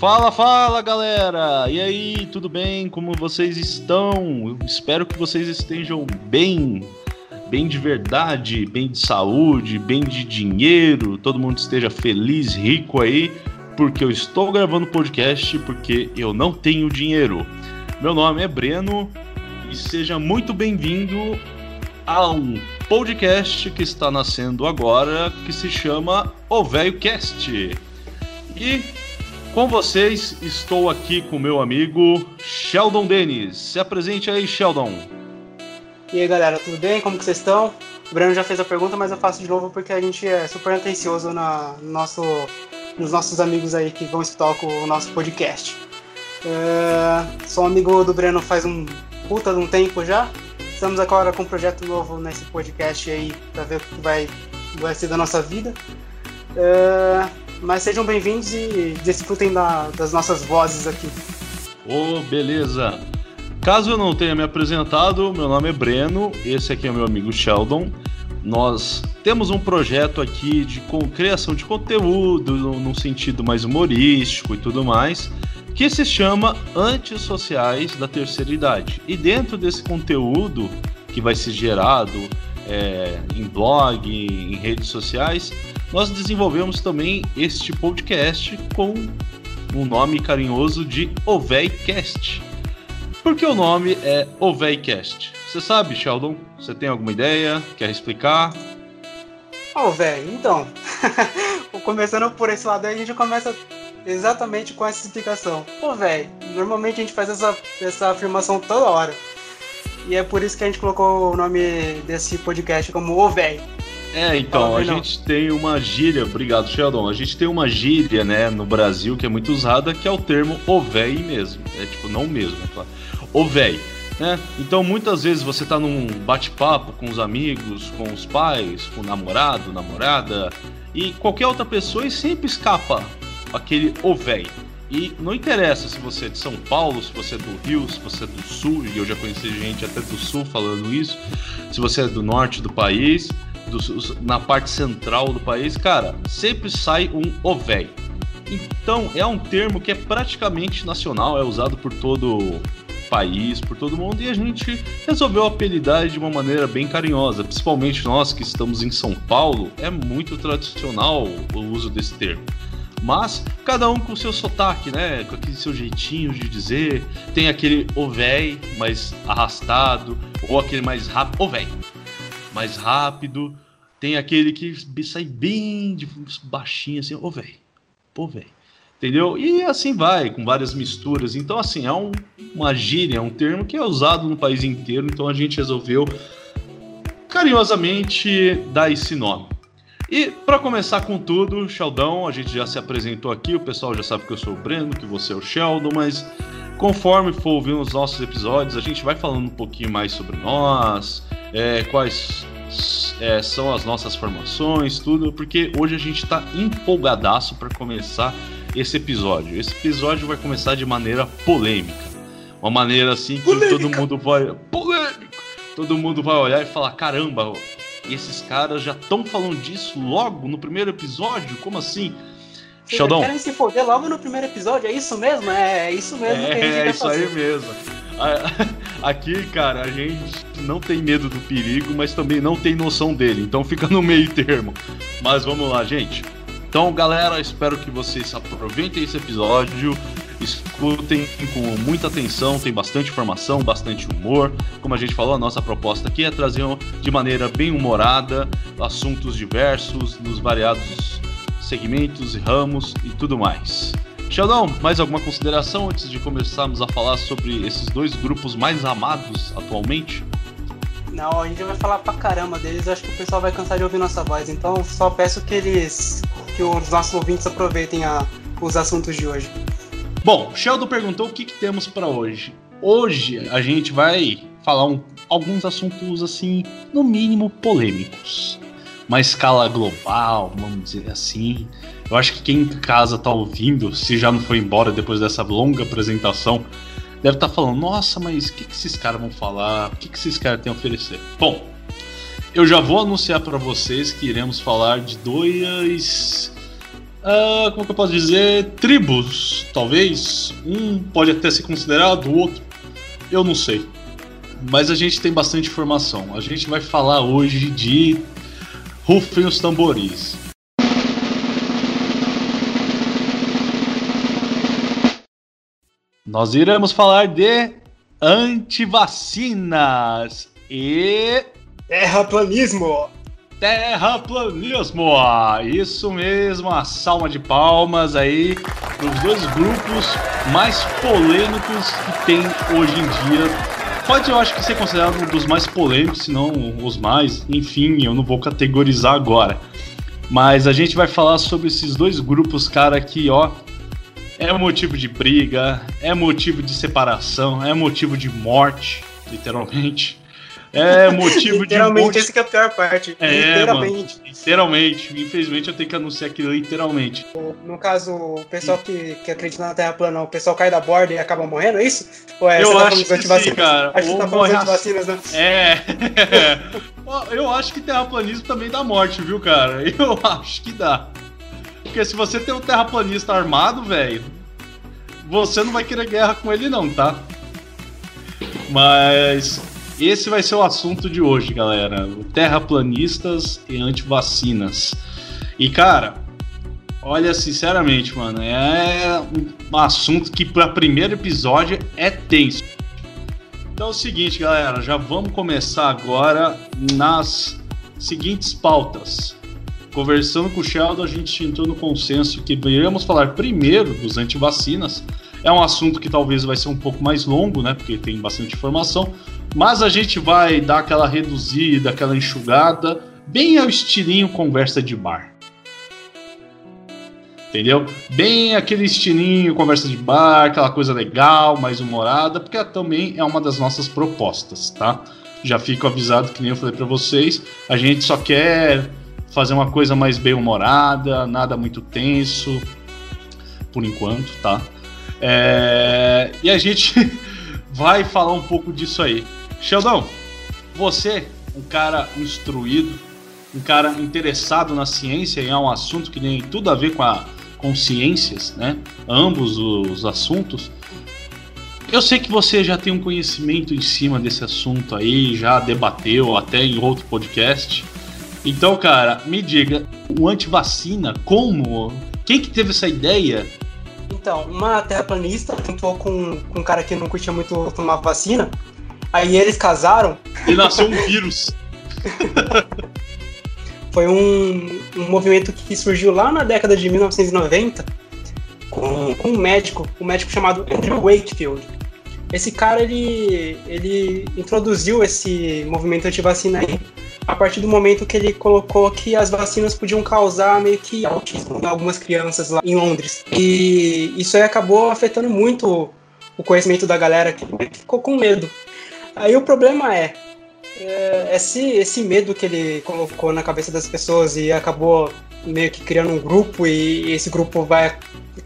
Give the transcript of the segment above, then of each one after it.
Fala, fala galera! E aí, tudo bem? Como vocês estão? Eu espero que vocês estejam bem, bem de verdade, bem de saúde, bem de dinheiro, todo mundo esteja feliz, rico aí, porque eu estou gravando podcast porque eu não tenho dinheiro. Meu nome é Breno e seja muito bem-vindo a um podcast que está nascendo agora que se chama O Velho Cast. E com vocês, estou aqui com meu amigo Sheldon Denis. Se apresente aí, Sheldon. E aí, galera, tudo bem? Como que vocês estão? O Breno já fez a pergunta, mas eu faço de novo porque a gente é super atencioso na, no nosso, nos nossos amigos aí que vão escutar o nosso podcast. É, sou amigo do Breno faz um puta de um tempo já. Estamos agora com um projeto novo nesse podcast aí para ver o que vai, vai ser da nossa vida. É, mas sejam bem-vindos e desfrutem da, das nossas vozes aqui. Ô, oh, beleza. Caso eu não tenha me apresentado, meu nome é Breno, esse aqui é meu amigo Sheldon. Nós temos um projeto aqui de criação de conteúdo, num sentido mais humorístico e tudo mais, que se chama Antissociais da Terceira Idade. E dentro desse conteúdo que vai ser gerado é, em blog, em redes sociais, nós desenvolvemos também este podcast com um nome carinhoso de Oveicast. Por que o nome é Oveicast? Você sabe, Sheldon? Você tem alguma ideia? Quer explicar? Ô, oh, velho, então. Começando por esse lado aí, a gente começa exatamente com essa explicação. Pô, velho, normalmente a gente faz essa, essa afirmação toda hora. E é por isso que a gente colocou o nome desse podcast como O Velho. É, então, a gente tem uma gíria, obrigado, Sheldon. A gente tem uma gíria, né, no Brasil que é muito usada, que é o termo o véi mesmo. É tipo, não mesmo, claro. O véi. Né? Então, muitas vezes você tá num bate-papo com os amigos, com os pais, com o namorado, namorada, e qualquer outra pessoa e sempre escapa aquele o véi. E não interessa se você é de São Paulo, se você é do Rio, se você é do Sul, e eu já conheci gente até do Sul falando isso, se você é do norte do país, do, na parte central do país, cara, sempre sai um ovéi. Então é um termo que é praticamente nacional, é usado por todo o país, por todo mundo, e a gente resolveu apelidar de uma maneira bem carinhosa. Principalmente nós que estamos em São Paulo, é muito tradicional o uso desse termo. Mas cada um com o seu sotaque, né? Com aquele seu jeitinho de dizer. Tem aquele o véi mais arrastado, ou aquele mais rápido. O véi. Mais rápido. Tem aquele que sai bem de baixinho, assim, ô véi. Pô, véi. Entendeu? E assim vai, com várias misturas. Então, assim, é um, uma gíria, é um termo que é usado no país inteiro. Então a gente resolveu carinhosamente dar esse nome. E para começar com tudo, Sheldon, a gente já se apresentou aqui, o pessoal já sabe que eu sou o Breno, que você é o Sheldon, mas conforme for ouvindo os nossos episódios, a gente vai falando um pouquinho mais sobre nós, é, quais é, são as nossas formações, tudo, porque hoje a gente está empolgadaço para começar esse episódio. Esse episódio vai começar de maneira polêmica. Uma maneira assim que polêmica. todo mundo vai. Polêmico! Todo mundo vai olhar e falar: caramba, esses caras já estão falando disso logo no primeiro episódio? Como assim? Vocês Sheldon. querem se foder logo no primeiro episódio? É isso mesmo? É, é isso mesmo é, que a gente É isso aí mesmo. Aqui, cara, a gente não tem medo do perigo, mas também não tem noção dele. Então fica no meio termo. Mas vamos lá, gente. Então, galera, espero que vocês aproveitem esse episódio, escutem com muita atenção, tem bastante informação, bastante humor. Como a gente falou, a nossa proposta aqui é trazer de maneira bem humorada assuntos diversos nos variados segmentos e ramos e tudo mais. Sheldon, mais alguma consideração antes de começarmos a falar sobre esses dois grupos mais amados atualmente? Não, a gente vai falar pra caramba deles, acho que o pessoal vai cansar de ouvir nossa voz, então só peço que eles que os nossos ouvintes aproveitem a, os assuntos de hoje. Bom, Sheldon perguntou o que, que temos para hoje. Hoje a gente vai falar um, alguns assuntos assim, no mínimo polêmicos. Uma escala global, vamos dizer assim. Eu acho que quem em casa tá ouvindo, se já não foi embora depois dessa longa apresentação, deve estar tá falando: nossa, mas o que, que esses caras vão falar? O que, que esses caras têm a oferecer? Bom, eu já vou anunciar para vocês que iremos falar de dois uh, como que eu posso dizer, tribos, talvez. Um pode até ser considerado, o outro, eu não sei. Mas a gente tem bastante informação. A gente vai falar hoje de Rufem os Tamboris. Nós iremos falar de antivacinas e terraplanismo. Terraplanismo, isso mesmo, a salma de palmas aí os dois grupos mais polêmicos que tem hoje em dia. Pode, eu acho que ser considerado um dos mais polêmicos, se não os mais. Enfim, eu não vou categorizar agora. Mas a gente vai falar sobre esses dois grupos, cara, que, ó, é motivo de briga, é motivo de separação, é motivo de morte, literalmente. É motivo de. Literalmente, essa é a pior parte. É, literalmente. Mano, literalmente. Infelizmente, eu tenho que anunciar aqui literalmente. No caso, o pessoal que, que acredita na Terra plana, o pessoal cai da borda e acaba morrendo, é isso? Ou é, eu tá acho que sim, cara. Acho que tá falando de vacinas, né? É. eu acho que terraplanismo também dá morte, viu, cara? Eu acho que dá. Porque se você tem um terraplanista armado, velho, você não vai querer guerra com ele, não, tá? Mas esse vai ser o assunto de hoje, galera. Terraplanistas e antivacinas. E, cara, olha, sinceramente, mano, é um assunto que para primeiro episódio é tenso. Então é o seguinte, galera, já vamos começar agora nas seguintes pautas. Conversando com o Sheldon, a gente entrou no consenso que iremos falar primeiro dos antivacinas. É um assunto que talvez vai ser um pouco mais longo, né? Porque tem bastante informação. Mas a gente vai dar aquela reduzida, aquela enxugada, bem ao estilinho conversa de bar. Entendeu? Bem aquele estilinho conversa de bar, aquela coisa legal, mais humorada, porque também é uma das nossas propostas, tá? Já fico avisado que nem eu falei para vocês, a gente só quer fazer uma coisa mais bem humorada, nada muito tenso, por enquanto, tá? É... E a gente vai falar um pouco disso aí. Sheldon, você, um cara instruído, um cara interessado na ciência, e é um assunto que tem tudo a ver com, a, com ciências, né? Ambos os assuntos. Eu sei que você já tem um conhecimento em cima desse assunto aí, já debateu até em outro podcast. Então, cara, me diga, o antivacina, como? Quem que teve essa ideia? Então, uma terraplanista tentou com, com um cara que não curtia muito tomar vacina, Aí eles casaram. E nasceu um vírus. Foi um, um movimento que surgiu lá na década de 1990 com, com um médico, um médico chamado Andrew Wakefield. Esse cara ele, ele introduziu esse movimento anti-vacina aí a partir do momento que ele colocou que as vacinas podiam causar meio que autismo em algumas crianças lá em Londres. E isso aí acabou afetando muito o conhecimento da galera que ficou com medo. Aí o problema é, é, esse, esse medo que ele colocou na cabeça das pessoas e acabou meio que criando um grupo e esse grupo vai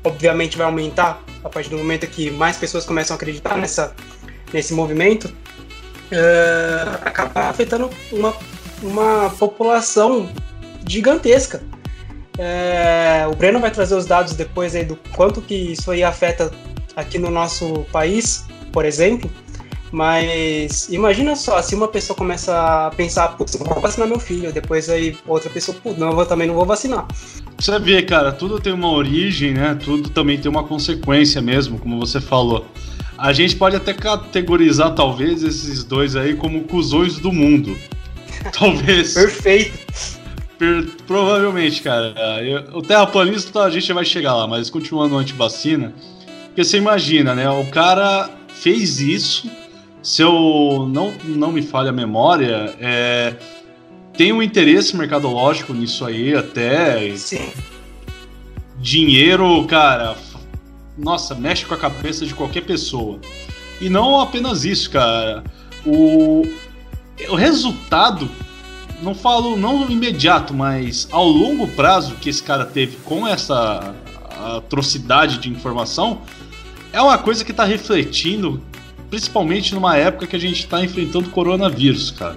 obviamente vai aumentar a partir do momento que mais pessoas começam a acreditar nessa, nesse movimento, é, acaba afetando uma, uma população gigantesca. É, o Breno vai trazer os dados depois aí do quanto que isso aí afeta aqui no nosso país, por exemplo. Mas imagina só, se uma pessoa começa a pensar, putz, vou vacinar meu filho, depois aí outra pessoa, putz, não, eu também não vou vacinar. Você vê, cara, tudo tem uma origem, né? Tudo também tem uma consequência mesmo, como você falou. A gente pode até categorizar, talvez, esses dois aí como cuzões do mundo. Talvez. Perfeito. Per provavelmente, cara. O terraplanista a gente vai chegar lá, mas continuando anti-vacina, porque você imagina, né? O cara fez isso se eu não, não me falha a memória, é, tem um interesse mercadológico nisso aí, até. Sim. Dinheiro, cara, nossa, mexe com a cabeça de qualquer pessoa. E não apenas isso, cara. O, o resultado, não falo não imediato, mas ao longo prazo que esse cara teve com essa atrocidade de informação, é uma coisa que está refletindo principalmente numa época que a gente está enfrentando coronavírus, cara.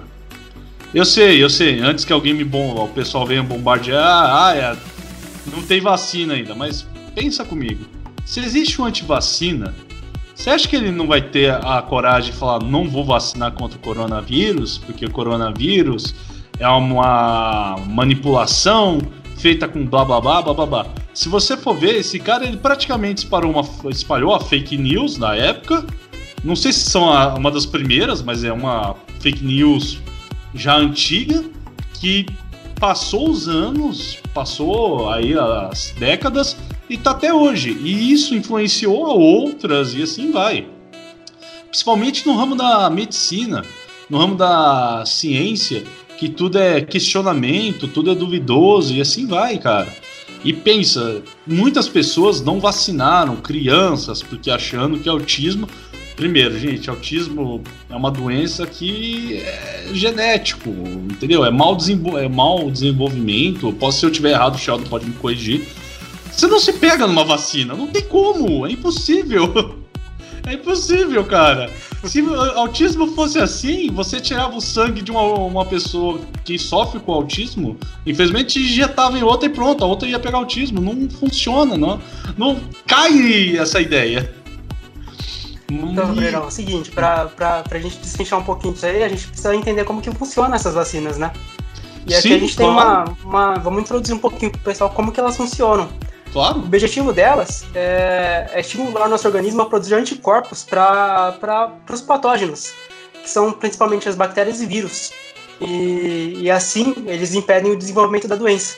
Eu sei, eu sei, antes que alguém me bomba, o pessoal venha bombardear, ah, é não tem vacina ainda, mas pensa comigo. Se existe um antivacina, você acha que ele não vai ter a coragem de falar não vou vacinar contra o coronavírus, porque o coronavírus é uma manipulação feita com blá blá blá blá blá. Se você for ver, esse cara ele praticamente espalhou, uma, espalhou a fake news na época. Não sei se são a, uma das primeiras, mas é uma fake news já antiga que passou os anos, passou aí as décadas e tá até hoje. E isso influenciou a outras e assim vai. Principalmente no ramo da medicina, no ramo da ciência, que tudo é questionamento, tudo é duvidoso e assim vai, cara. E pensa, muitas pessoas não vacinaram crianças porque achando que autismo Primeiro, gente, autismo é uma doença que é genético, entendeu? É mau, desenvol é mau desenvolvimento. Posso, se eu tiver errado, o Sheldon pode me corrigir. Você não se pega numa vacina, não tem como, é impossível. É impossível, cara. Se autismo fosse assim, você tirava o sangue de uma, uma pessoa que sofre com autismo, infelizmente injetava em outra e pronto, a outra ia pegar autismo. Não funciona, não, não cai essa ideia. Então, Brunão, é o seguinte, pra, pra, pra gente destrinchar um pouquinho disso aí, a gente precisa entender como que funciona essas vacinas, né? E aqui Sim, a gente tem uma, uma. Vamos introduzir um pouquinho pro pessoal como que elas funcionam. Claro. O objetivo delas é, é estimular o nosso organismo a produzir anticorpos para os patógenos, que são principalmente as bactérias e vírus. E, e assim eles impedem o desenvolvimento da doença.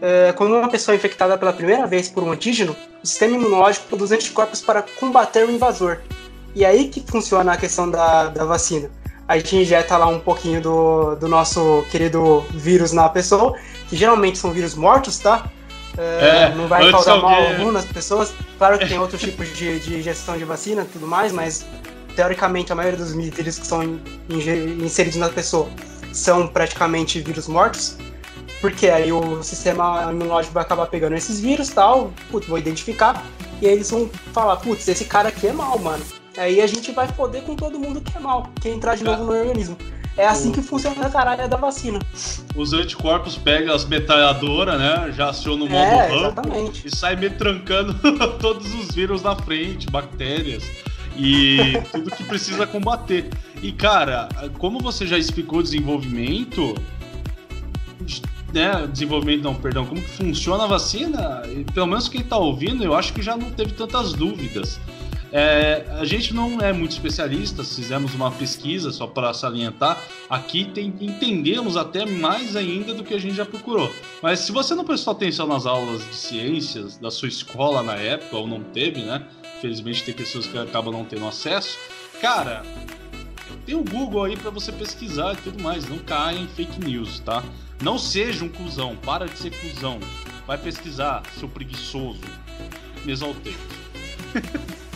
É, quando uma pessoa é infectada pela primeira vez por um antígeno, o sistema imunológico produz anticorpos para combater o invasor. E é aí que funciona a questão da, da vacina. A gente injeta lá um pouquinho do, do nosso querido vírus na pessoa, que geralmente são vírus mortos, tá? É, é, não vai causar mal algum nas pessoas. Claro que tem outros tipos de, de injeção de vacina e tudo mais, mas teoricamente a maioria dos vírus que são inseridos na pessoa são praticamente vírus mortos. Porque aí o sistema imunológico vai acabar pegando esses vírus e tal, putz, vou identificar, e aí eles vão falar, putz, esse cara aqui é mal, mano. Aí a gente vai foder com todo mundo que é mal, que entrar de novo no organismo. É assim que funciona a caralho da vacina. Os anticorpos pegam as metralhadoras, né? Já acionam o modo é, exatamente. e sai metrancando todos os vírus na frente, bactérias e tudo que precisa combater. E cara, como você já explicou desenvolvimento, né, desenvolvimento, não, perdão, como que funciona a vacina, e pelo menos quem está ouvindo, eu acho que já não teve tantas dúvidas. É, a gente não é muito especialista, fizemos uma pesquisa só para salientar. Aqui tem, entendemos até mais ainda do que a gente já procurou. Mas se você não prestou atenção nas aulas de ciências da sua escola na época, ou não teve, né? Infelizmente tem pessoas que acabam não tendo acesso. Cara, tem o Google aí para você pesquisar e tudo mais. Não caia em fake news, tá? Não seja um cuzão, para de ser cuzão. Vai pesquisar, seu preguiçoso. Me exaltei.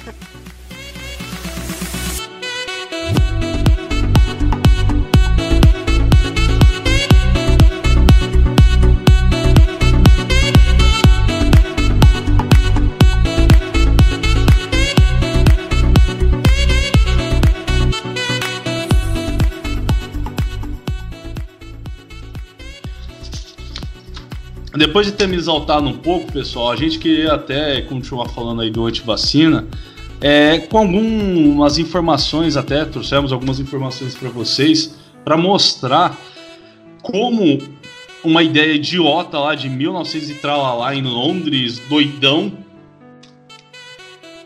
Depois de ter me exaltado um pouco, pessoal, a gente queria até continuar falando aí do antivacina, é, com algumas informações até, trouxemos algumas informações para vocês, para mostrar como uma ideia idiota lá de 1900 e lá em Londres, doidão,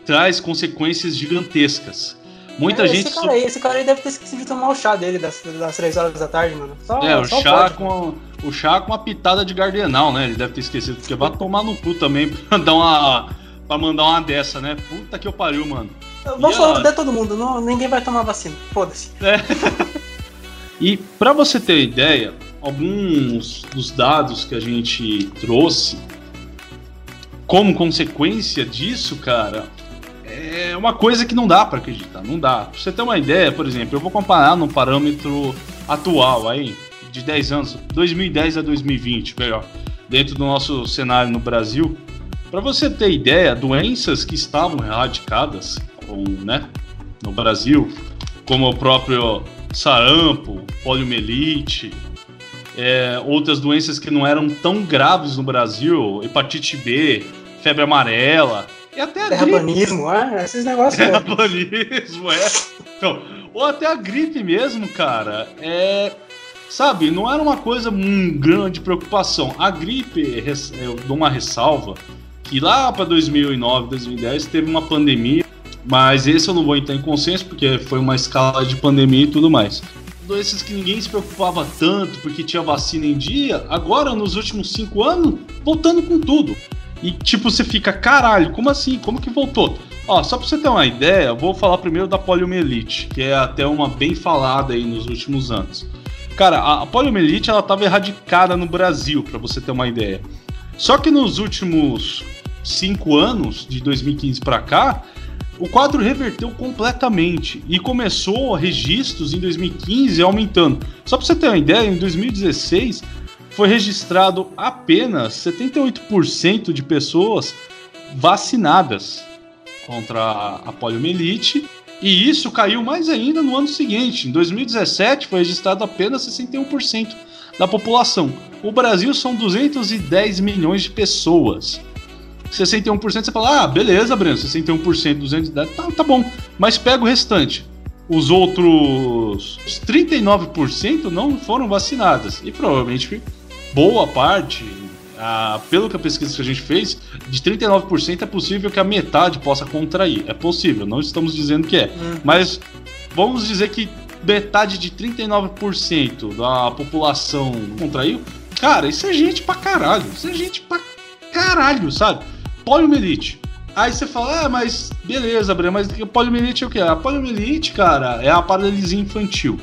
traz consequências gigantescas. Muita é, gente. Esse cara, aí, esse cara aí deve ter esquecido de tomar o chá dele das, das 3 horas da tarde, mano. Só, é, o chá, com, o chá com uma pitada de gardenal, né? Ele deve ter esquecido, porque vai tomar no cu também pra dar uma. pra mandar uma dessa, né? Puta que eu pariu, mano. Vamos falar a... todo mundo, não, ninguém vai tomar vacina. Foda-se. É. e para você ter ideia, alguns dos dados que a gente trouxe como consequência disso, cara, é uma coisa que não dá para acreditar, não dá. Pra você ter uma ideia, por exemplo, eu vou comparar num parâmetro atual aí, de 10 anos, 2010 a 2020, melhor, dentro do nosso cenário no Brasil. Para você ter ideia, doenças que estavam erradicadas com, né, no Brasil, como o próprio sarampo, poliomielite, é, outras doenças que não eram tão graves no Brasil, hepatite B, febre amarela, e até a Terraplanismo, é, esses negócios. Terraplanismo, é. Então, ou até a gripe mesmo, cara, é. Sabe, não era uma coisa um grande preocupação. A gripe, eu dou uma ressalva, que lá para 2009, 2010 teve uma pandemia, mas esse eu não vou entrar em consenso porque foi uma escala de pandemia e tudo mais. Doenças que ninguém se preocupava tanto porque tinha vacina em dia, agora nos últimos cinco anos, voltando com tudo. E tipo, você fica, caralho, como assim? Como que voltou? Ó, só pra você ter uma ideia, vou falar primeiro da poliomielite, que é até uma bem falada aí nos últimos anos. Cara, a, poliomielite ela tava erradicada no Brasil, para você ter uma ideia. Só que nos últimos cinco anos, de 2015 para cá, o quadro reverteu completamente e começou registros em 2015 aumentando. Só para você ter uma ideia, em 2016 foi registrado apenas 78% de pessoas vacinadas contra a poliomielite. E isso caiu mais ainda no ano seguinte. Em 2017 foi registrado apenas 61% da população. O Brasil são 210 milhões de pessoas. 61% você fala, ah, beleza, Breno, 61%, 210, tá, tá bom. Mas pega o restante. Os outros 39% não foram vacinadas. E provavelmente boa parte, ah, pelo que a pesquisa que a gente fez, de 39% é possível que a metade possa contrair. É possível, não estamos dizendo que é. Uhum. Mas vamos dizer que metade de 39% da população contraiu. Cara, isso é gente pra caralho. Isso é gente pra caralho, sabe? Poliomielite. Aí você fala, ah, mas beleza, Breno, mas poliomielite é o que? A poliomielite, cara, é a paralisia infantil.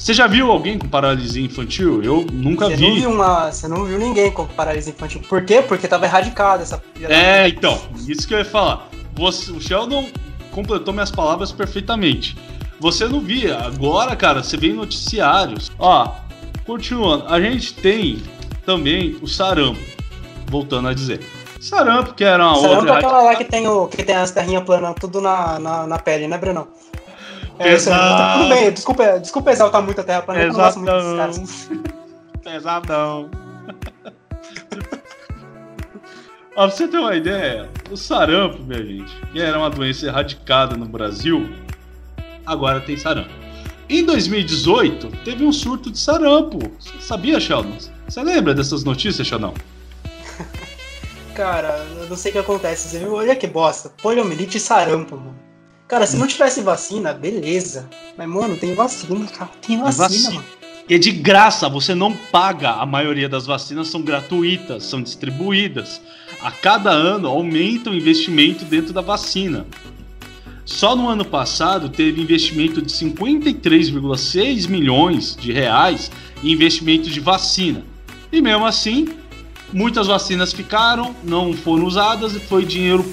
Você já viu alguém com paralisia infantil? Eu nunca você vi. Não viu uma, você não viu ninguém com paralisia infantil. Por quê? Porque tava erradicada essa. É, então, isso que eu ia falar. Você, o Sheldon completou minhas palavras perfeitamente. Você não via. Agora, cara, você vê em noticiários. Ó, continuando. A gente tem também o sarampo. Voltando a dizer. Sarampo, que era uma sarampo outra. Sarampo é aquela lá que tem, o, que tem as terrinhas planas tudo na, na, na pele, né, Brunão? É, tá tudo bem, desculpa, desculpa exaltar muito a Terra Planeta, eu não gosto muito desses caras. Pesadão. Pra você ter uma ideia, o sarampo, minha gente, que era uma doença erradicada no Brasil, agora tem sarampo. Em 2018, teve um surto de sarampo. Você sabia, Sheldon? Você lembra dessas notícias, Sheldon? Cara, eu não sei o que acontece. Você viu? Olha que bosta. Poliomielite e sarampo, mano. Cara, se não tivesse vacina, beleza. Mas, mano, tem vacina, cara. Tem vacina, vacina. mano. é de graça, você não paga. A maioria das vacinas são gratuitas, são distribuídas. A cada ano aumenta o investimento dentro da vacina. Só no ano passado teve investimento de 53,6 milhões de reais em investimento de vacina. E mesmo assim, muitas vacinas ficaram, não foram usadas e foi dinheiro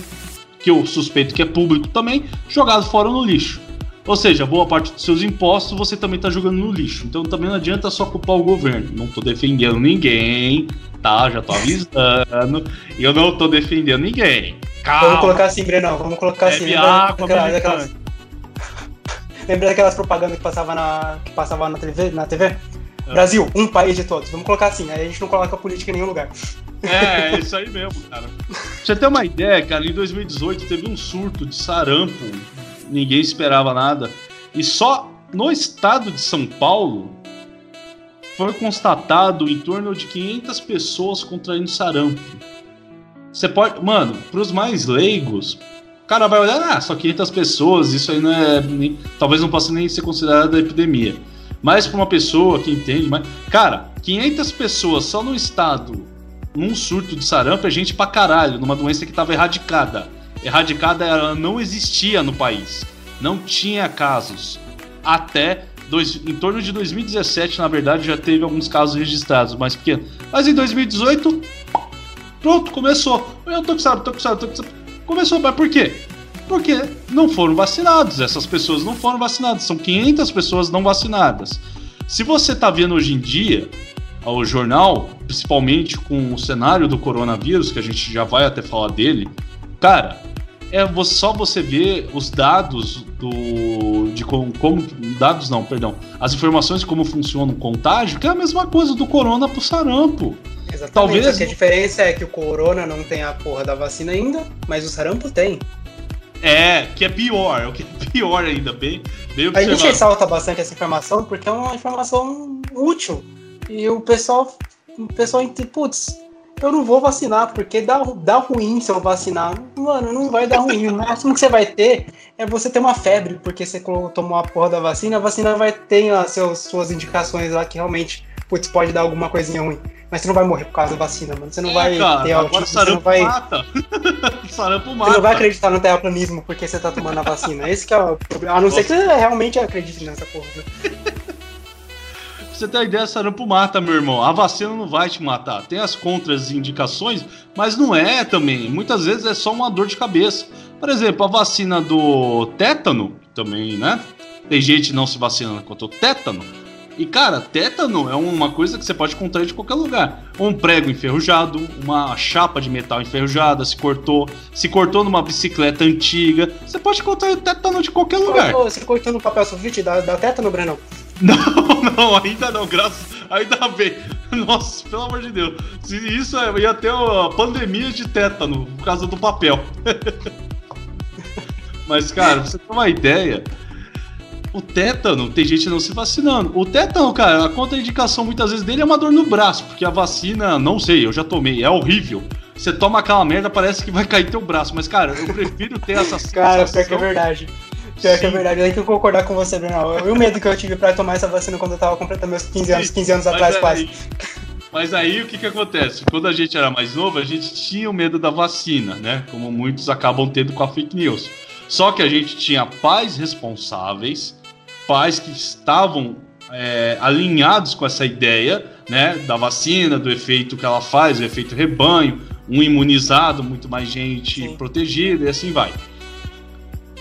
que eu suspeito que é público também, jogado fora no lixo. Ou seja, boa parte dos seus impostos você também está jogando no lixo. Então também não adianta só culpar o governo. Não estou defendendo ninguém, tá? Já estou avisando. e eu não estou defendendo ninguém. Calma. Vamos colocar assim, Brenão. Vamos colocar assim. Lembra daquelas, daquelas... Lembra daquelas propagandas que passava na, que passava na TV? Na TV? É. Brasil, um país de todos. Vamos colocar assim, aí a gente não coloca política em nenhum lugar. É, é isso aí mesmo, cara. Pra você ter uma ideia, cara, em 2018 teve um surto de sarampo, ninguém esperava nada. E só no estado de São Paulo foi constatado em torno de 500 pessoas contraindo sarampo. Você pode, mano, pros mais leigos, o cara vai olhar, ah, só 500 pessoas, isso aí não é, nem, talvez não possa nem ser considerada epidemia. Mas para uma pessoa que entende, mas cara, 500 pessoas só no estado num surto de sarampo é gente pra caralho, numa doença que estava erradicada. Erradicada ela não existia no país. Não tinha casos. Até dois, em torno de 2017, na verdade, já teve alguns casos registrados, mais pequenos. Mas em 2018, pronto, começou. Eu tô com sarampo, tô com sarampo, tô com sarampo. Começou, mas por quê? Porque não foram vacinados. Essas pessoas não foram vacinadas. São 500 pessoas não vacinadas. Se você tá vendo hoje em dia ao jornal, principalmente com o cenário do coronavírus, que a gente já vai até falar dele, cara, é só você ver os dados do, de como, como, Dados não, perdão. As informações de como funciona o contágio, que é a mesma coisa do corona pro sarampo. Exatamente. Talvez... Só que a diferença é que o corona não tem a porra da vacina ainda, mas o sarampo tem. É, que é pior, é o que é pior ainda, bem, bem A gente ressalta bastante essa informação porque é uma informação útil. E o pessoal, o pessoal, putz, eu não vou vacinar, porque dá, dá ruim se eu vacinar. Mano, não vai dar ruim. O máximo que você vai ter é você ter uma febre, porque você tomou a porra da vacina, a vacina vai ter as seus, suas indicações lá que realmente, putz, pode dar alguma coisinha ruim. Mas você não vai morrer por causa da vacina, mano. Você não é, vai cara, ter autismo, você não vai. Mata. sarampo mata. Você não vai acreditar no terraplanismo porque você tá tomando a vacina. Esse que é o problema. A não Nossa. ser que você realmente acredite nessa porra. Você ter ideia, sarampo mata, meu irmão. A vacina não vai te matar. Tem as contraindicações, mas não é também. Muitas vezes é só uma dor de cabeça. Por exemplo, a vacina do tétano, também, né? Tem gente não se vacinando contra o tétano. E, cara, tétano é uma coisa que você pode contrair de qualquer lugar. Um prego enferrujado, uma chapa de metal enferrujada, se cortou, se cortou numa bicicleta antiga. Você pode contrair tétano de qualquer lugar. Você cortou no papel sulfite da, da tétano, Breno? Não, não, ainda não, graças. Ainda bem. Nossa, pelo amor de Deus. Isso é, ia ter uma pandemia de tétano por causa do papel. Mas, cara, pra você ter uma ideia, o tétano, tem gente não se vacinando. O tétano, cara, a contraindicação muitas vezes dele é uma dor no braço, porque a vacina, não sei, eu já tomei, é horrível. Você toma aquela merda, parece que vai cair teu braço. Mas, cara, eu prefiro ter essa Cara, pior que é verdade. Pior Sim. que é verdade, tem que concordar com você, Bruno. E o medo que eu tive pra tomar essa vacina quando eu tava completando meus 15 anos, 15 anos atrás aí, quase. Mas aí o que que acontece? Quando a gente era mais novo, a gente tinha o medo da vacina, né? Como muitos acabam tendo com a fake news. Só que a gente tinha pais responsáveis, pais que estavam é, alinhados com essa ideia, né? Da vacina, do efeito que ela faz, o efeito rebanho, um imunizado, muito mais gente Sim. protegida e assim vai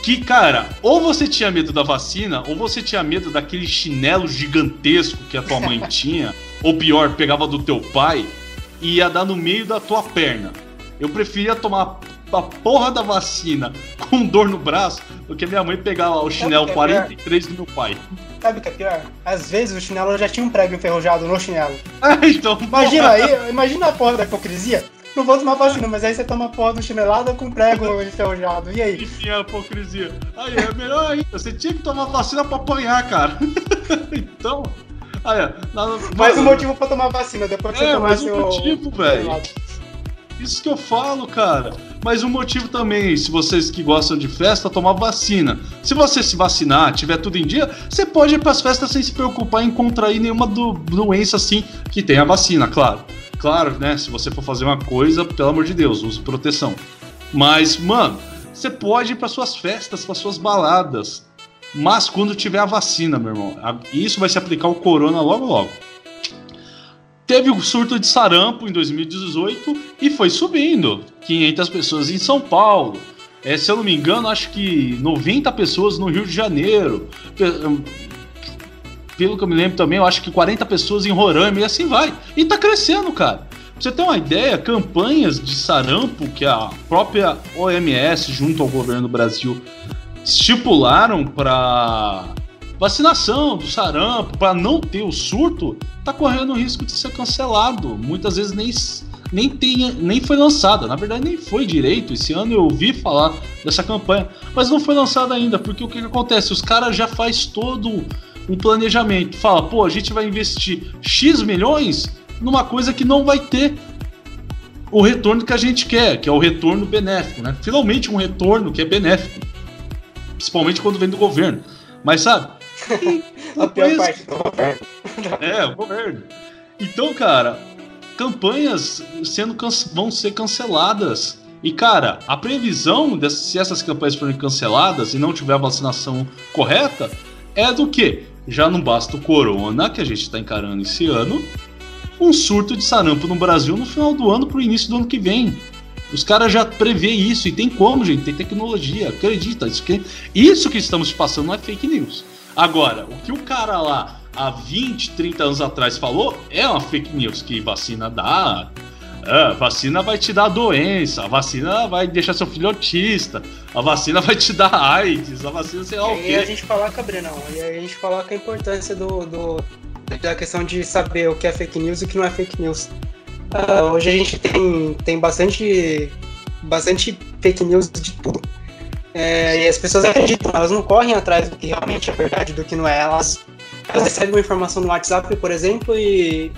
que, cara, ou você tinha medo da vacina, ou você tinha medo daquele chinelo gigantesco que a tua mãe tinha, ou pior, pegava do teu pai e ia dar no meio da tua perna. Eu preferia tomar a porra da vacina com dor no braço do que minha mãe pegar o chinelo é 43 do meu pai. Sabe o que é pior? Às vezes o chinelo já tinha um prego enferrujado no chinelo. É, então, imagina aí, imagina a porra da hipocrisia não vou tomar vacina, mas aí você toma porra do chinelada com prego enferrujado. E aí? Enfim, a hipocrisia. Aí, é melhor ainda. Você tinha que tomar vacina pra apanhar, cara. então. Aí, nada, mais um motivo pra tomar vacina, depois que é, você tomar mais um motivo, velho. Isso que eu falo, cara. Mas um motivo também, se vocês que gostam de festa, tomar vacina. Se você se vacinar, tiver tudo em dia, você pode ir pras festas sem se preocupar em contrair nenhuma do, doença assim que tem a vacina, claro. Claro, né? Se você for fazer uma coisa, pelo amor de Deus, use proteção. Mas, mano, você pode ir para suas festas, para suas baladas. Mas quando tiver a vacina, meu irmão, isso vai se aplicar o corona logo logo. Teve o surto de sarampo em 2018 e foi subindo. 500 pessoas em São Paulo. É, se eu não me engano, acho que 90 pessoas no Rio de Janeiro pelo que eu me lembro também, eu acho que 40 pessoas em Roraima e assim vai. E tá crescendo, cara. Pra você ter uma ideia, campanhas de sarampo que a própria OMS, junto ao governo do Brasil, estipularam para vacinação do sarampo, para não ter o surto, tá correndo o risco de ser cancelado. Muitas vezes nem, nem, tem, nem foi lançada. Na verdade, nem foi direito. Esse ano eu ouvi falar dessa campanha, mas não foi lançada ainda, porque o que, que acontece? Os caras já faz todo um planejamento. Fala, pô, a gente vai investir X milhões numa coisa que não vai ter o retorno que a gente quer, que é o retorno benéfico, né? Finalmente um retorno que é benéfico. Principalmente quando vem do governo. Mas sabe? a pior parte do governo. É, o governo. Então, cara, campanhas sendo vão ser canceladas. E, cara, a previsão de se essas campanhas forem canceladas e não tiver a vacinação correta é do que? Já não basta o corona que a gente está encarando esse ano, um surto de sarampo no Brasil no final do ano para o início do ano que vem. Os caras já prevê isso e tem como, gente, tem tecnologia, acredita. Isso que, isso que estamos passando não é fake news. Agora, o que o cara lá há 20, 30 anos atrás falou é uma fake news que vacina dá, a vacina vai te dar doença, a vacina vai deixar seu filho autista, a vacina vai te dar AIDS, a vacina sei lá o quê. E a gente coloca, Brenão, e aí a gente coloca a importância do, do, da questão de saber o que é fake news e o que não é fake news. Uh, hoje a gente tem, tem bastante, bastante fake news de tudo. É, e as pessoas acreditam, elas não correm atrás do que realmente é verdade, do que não é. Elas, elas recebem uma informação no WhatsApp, por exemplo, e,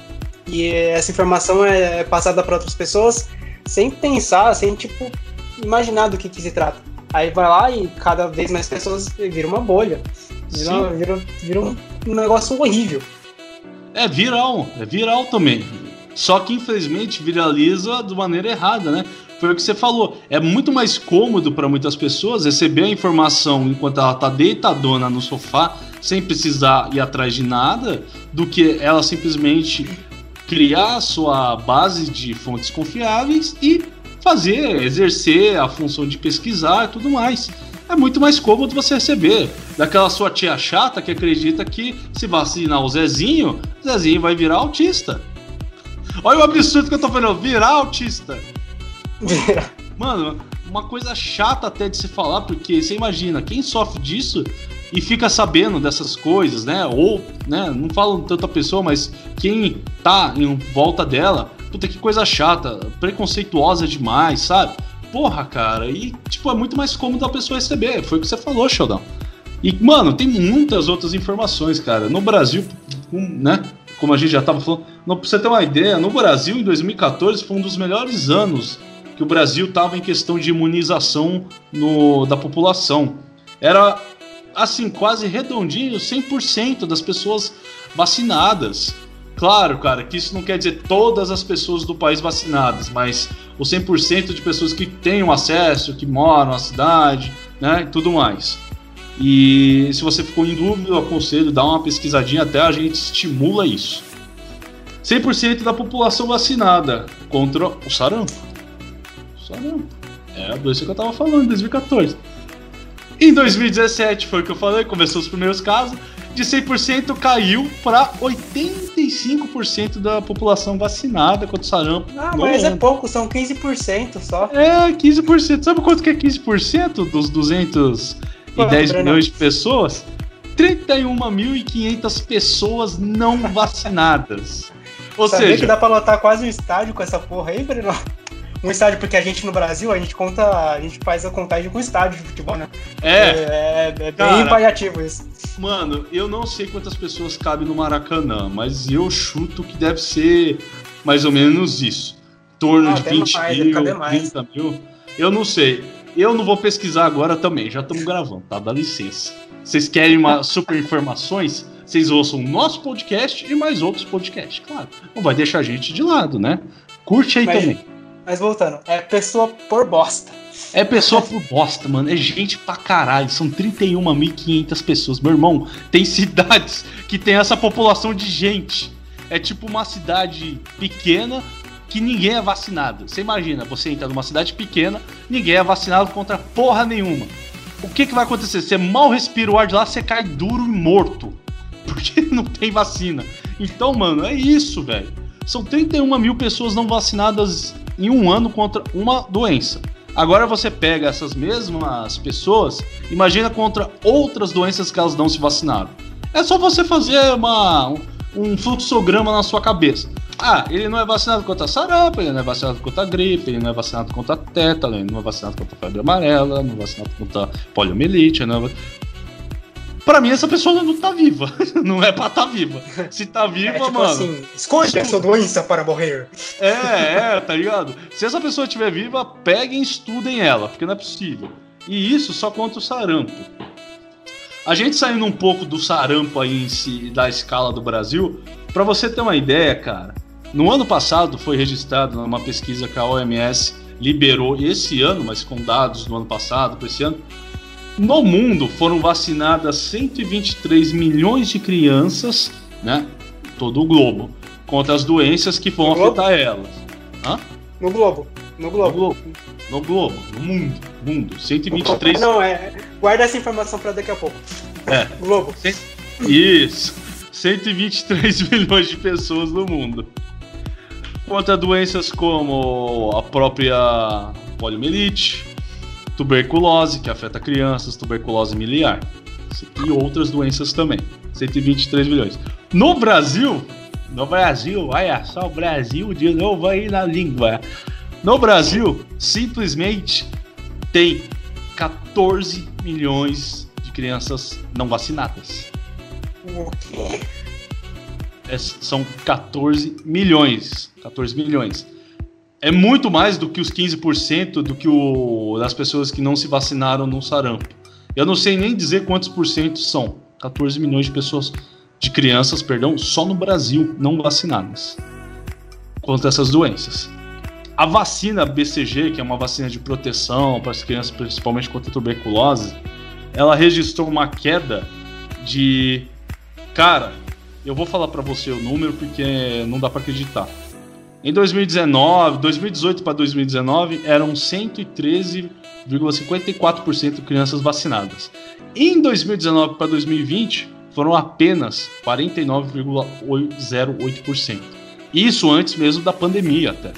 e essa informação é passada para outras pessoas sem pensar, sem tipo imaginar do que, que se trata. Aí vai lá e cada vez mais pessoas vira uma bolha. Vira, vira, vira um, um negócio horrível. É viral, é viral também. Só que infelizmente viraliza de maneira errada, né? Foi o que você falou. É muito mais cômodo para muitas pessoas receber a informação enquanto ela tá deitadona no sofá, sem precisar ir atrás de nada, do que ela simplesmente criar sua base de fontes confiáveis e fazer, exercer a função de pesquisar e tudo mais. É muito mais cômodo você receber daquela sua tia chata que acredita que se vacinar o Zezinho, o Zezinho vai virar autista. Olha o absurdo que eu tô falando, virar autista. Mano, uma coisa chata até de se falar, porque você imagina, quem sofre disso e fica sabendo dessas coisas, né? Ou, né, não falo tanta pessoa, mas quem tá em volta dela, puta que coisa chata, preconceituosa demais, sabe? Porra, cara, e tipo, é muito mais cômodo a pessoa receber, foi o que você falou, Sheldon. E, mano, tem muitas outras informações, cara. No Brasil, né? Como a gente já tava falando, pra você ter uma ideia, no Brasil, em 2014, foi um dos melhores anos que o Brasil estava em questão de imunização no, da população. Era assim, quase redondinho, 100% das pessoas vacinadas. Claro, cara, que isso não quer dizer todas as pessoas do país vacinadas, mas o 100% de pessoas que tenham acesso, que moram na cidade, né, e tudo mais. E se você ficou em dúvida, eu aconselho dar uma pesquisadinha até a gente estimula isso. 100% da população vacinada contra o sarampo. Sarampo. É a doença que eu tava falando em 2014. Em 2017 foi o que eu falei, começou os primeiros casos. De 100% caiu para 85% da população vacinada contra o sarampo. Ah, mas é ano. é pouco, são 15% só. É, 15%. Sabe quanto que é 15% dos 210 Pô, milhões de pessoas? 31.500 pessoas não vacinadas. Ou Sabia seja, que dá pra lotar quase um estádio com essa porra aí, Breno? Um estádio, porque a gente no Brasil, a gente conta, a gente faz a contagem com estádio de futebol, né? É. É, é, é bem variativo isso. Mano, eu não sei quantas pessoas cabem no Maracanã, mas eu chuto que deve ser mais ou menos isso. Em torno ah, de 20 mais, mil, 30 mil. Eu não sei. Eu não vou pesquisar agora também, já estamos gravando, tá? Dá licença. Vocês querem uma super informações? Vocês ouçam o nosso podcast e mais outros podcasts, claro. Não vai deixar a gente de lado, né? Curte aí Mas, também. Mas voltando, é pessoa por bosta. É pessoa por bosta, mano. É gente pra caralho. São 31.500 pessoas. Meu irmão, tem cidades que tem essa população de gente. É tipo uma cidade pequena que ninguém é vacinado. Você imagina, você entra numa cidade pequena, ninguém é vacinado contra porra nenhuma. O que, que vai acontecer? Você mal respira o ar de lá, você cai duro e morto. Porque não tem vacina. Então, mano, é isso, velho. São 31 mil pessoas não vacinadas em um ano contra uma doença. Agora você pega essas mesmas pessoas, imagina contra outras doenças que elas não se vacinaram. É só você fazer uma, um fluxograma na sua cabeça. Ah, ele não é vacinado contra sarampo, ele não é vacinado contra gripe, ele não é vacinado contra tétano, ele não é vacinado contra febre amarela, não é vacinado contra poliomielite, não é Pra mim, essa pessoa não tá viva. Não é pra tá viva. Se tá viva, é, tipo mano. Assim, esconde essa doença para morrer. É, é, tá ligado? Se essa pessoa estiver viva, peguem e estudem ela, porque não é possível. E isso só contra o sarampo. A gente saindo um pouco do sarampo aí em si, da escala do Brasil, para você ter uma ideia, cara, no ano passado foi registrado numa pesquisa que a OMS liberou esse ano, mas com dados do ano passado, para esse ano, no mundo foram vacinadas 123 milhões de crianças, né? Todo o globo, contra as doenças que vão no afetar globo? elas. Hã? No globo. No globo. No globo. No globo, no mundo. Mundo. 123. Não, é. Guarda essa informação para daqui a pouco. É. Globo. Isso. 123 milhões de pessoas no mundo. Contra doenças como a própria poliomielite, tuberculose, que afeta crianças, tuberculose miliar. E outras doenças também. 123 milhões. No Brasil, no Brasil, olha só o Brasil de novo aí na língua. No Brasil, simplesmente tem 14 milhões de crianças não vacinadas. O quê? É, são 14 milhões. 14 milhões. É muito mais do que os 15% do que o, das pessoas que não se vacinaram no sarampo. Eu não sei nem dizer quantos por cento são. 14 milhões de pessoas, de crianças, perdão, só no Brasil não vacinadas contra essas doenças. A vacina BCG, que é uma vacina de proteção para as crianças, principalmente contra tuberculose, ela registrou uma queda de. Cara, eu vou falar para você o número porque não dá para acreditar. Em 2019, 2018 para 2019, eram 113,54% de crianças vacinadas. Em 2019 para 2020, foram apenas 49,08%. Isso antes mesmo da pandemia até.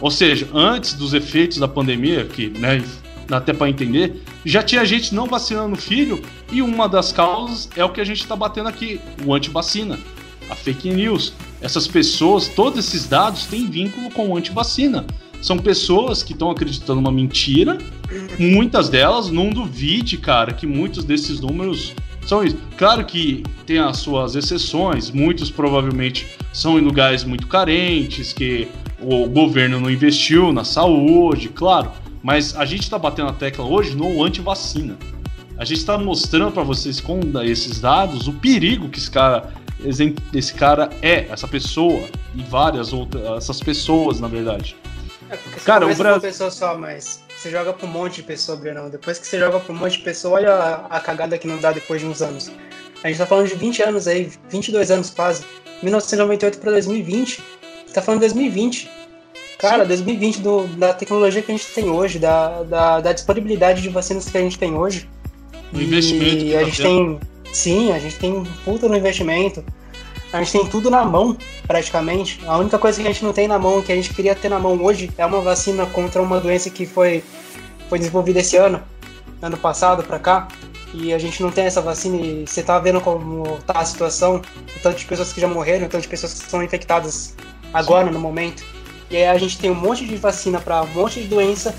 Ou seja, antes dos efeitos da pandemia, que né, até para entender, já tinha gente não vacinando o filho e uma das causas é o que a gente está batendo aqui, o antivacina, a fake news. Essas pessoas, todos esses dados têm vínculo com o antivacina. São pessoas que estão acreditando uma mentira, muitas delas, não duvide, cara, que muitos desses números são isso. Claro que tem as suas exceções, muitos provavelmente são em lugares muito carentes, que o governo não investiu na saúde, claro, mas a gente está batendo a tecla hoje no anti-vacina. A gente está mostrando para vocês com esses dados o perigo que esse cara, esse cara é, essa pessoa e várias outras, essas pessoas, na verdade. É porque você cara, o Brasil... uma pessoa só, mas você joga para um monte de pessoa, Brunão. Depois que você joga para um monte de pessoa, olha a, a cagada que não dá depois de uns anos. A gente tá falando de 20 anos aí, 22 anos quase. 1998 para 2020. Você tá falando de 2020. Cara, Sim. 2020 do, da tecnologia que a gente tem hoje, da, da, da disponibilidade de vacinas que a gente tem hoje. Investimento. E a tá gente tem. Sim, a gente tem um puta no investimento. A gente tem tudo na mão, praticamente. A única coisa que a gente não tem na mão, que a gente queria ter na mão hoje, é uma vacina contra uma doença que foi, foi desenvolvida esse ano, ano passado para cá. E a gente não tem essa vacina e você tá vendo como tá a situação, o tanto de pessoas que já morreram, o tanto de pessoas que são infectadas agora, Sim. no momento. E aí a gente tem um monte de vacina para um monte de doença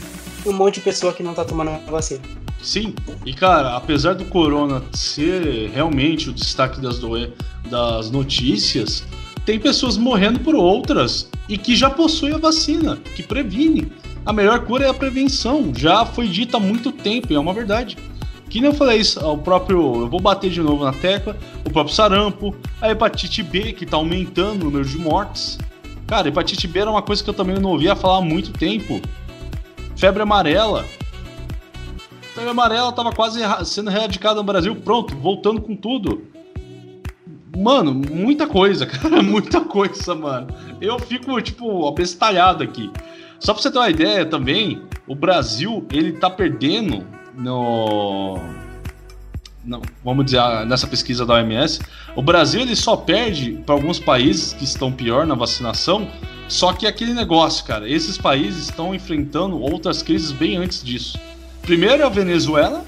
e um monte de pessoa que não tá tomando a vacina. Sim, e cara, apesar do corona ser realmente o destaque das, doen das notícias, tem pessoas morrendo por outras e que já possuem a vacina, que previne. A melhor cura é a prevenção, já foi dita há muito tempo e é uma verdade. Que nem eu falei isso, o próprio, eu vou bater de novo na tecla, o próprio sarampo, a hepatite B que está aumentando o número de mortes, Cara, hepatite B era uma coisa que eu também não ouvia falar há muito tempo. Febre amarela. Febre amarela tava quase sendo erradicada no Brasil. Pronto, voltando com tudo. Mano, muita coisa, cara. Muita coisa, mano. Eu fico, tipo, abestalhado aqui. Só pra você ter uma ideia também, o Brasil, ele tá perdendo no não, vamos dizer, nessa pesquisa da OMS, o Brasil ele só perde para alguns países que estão pior na vacinação. Só que aquele negócio, cara, esses países estão enfrentando outras crises bem antes disso. Primeiro é a Venezuela,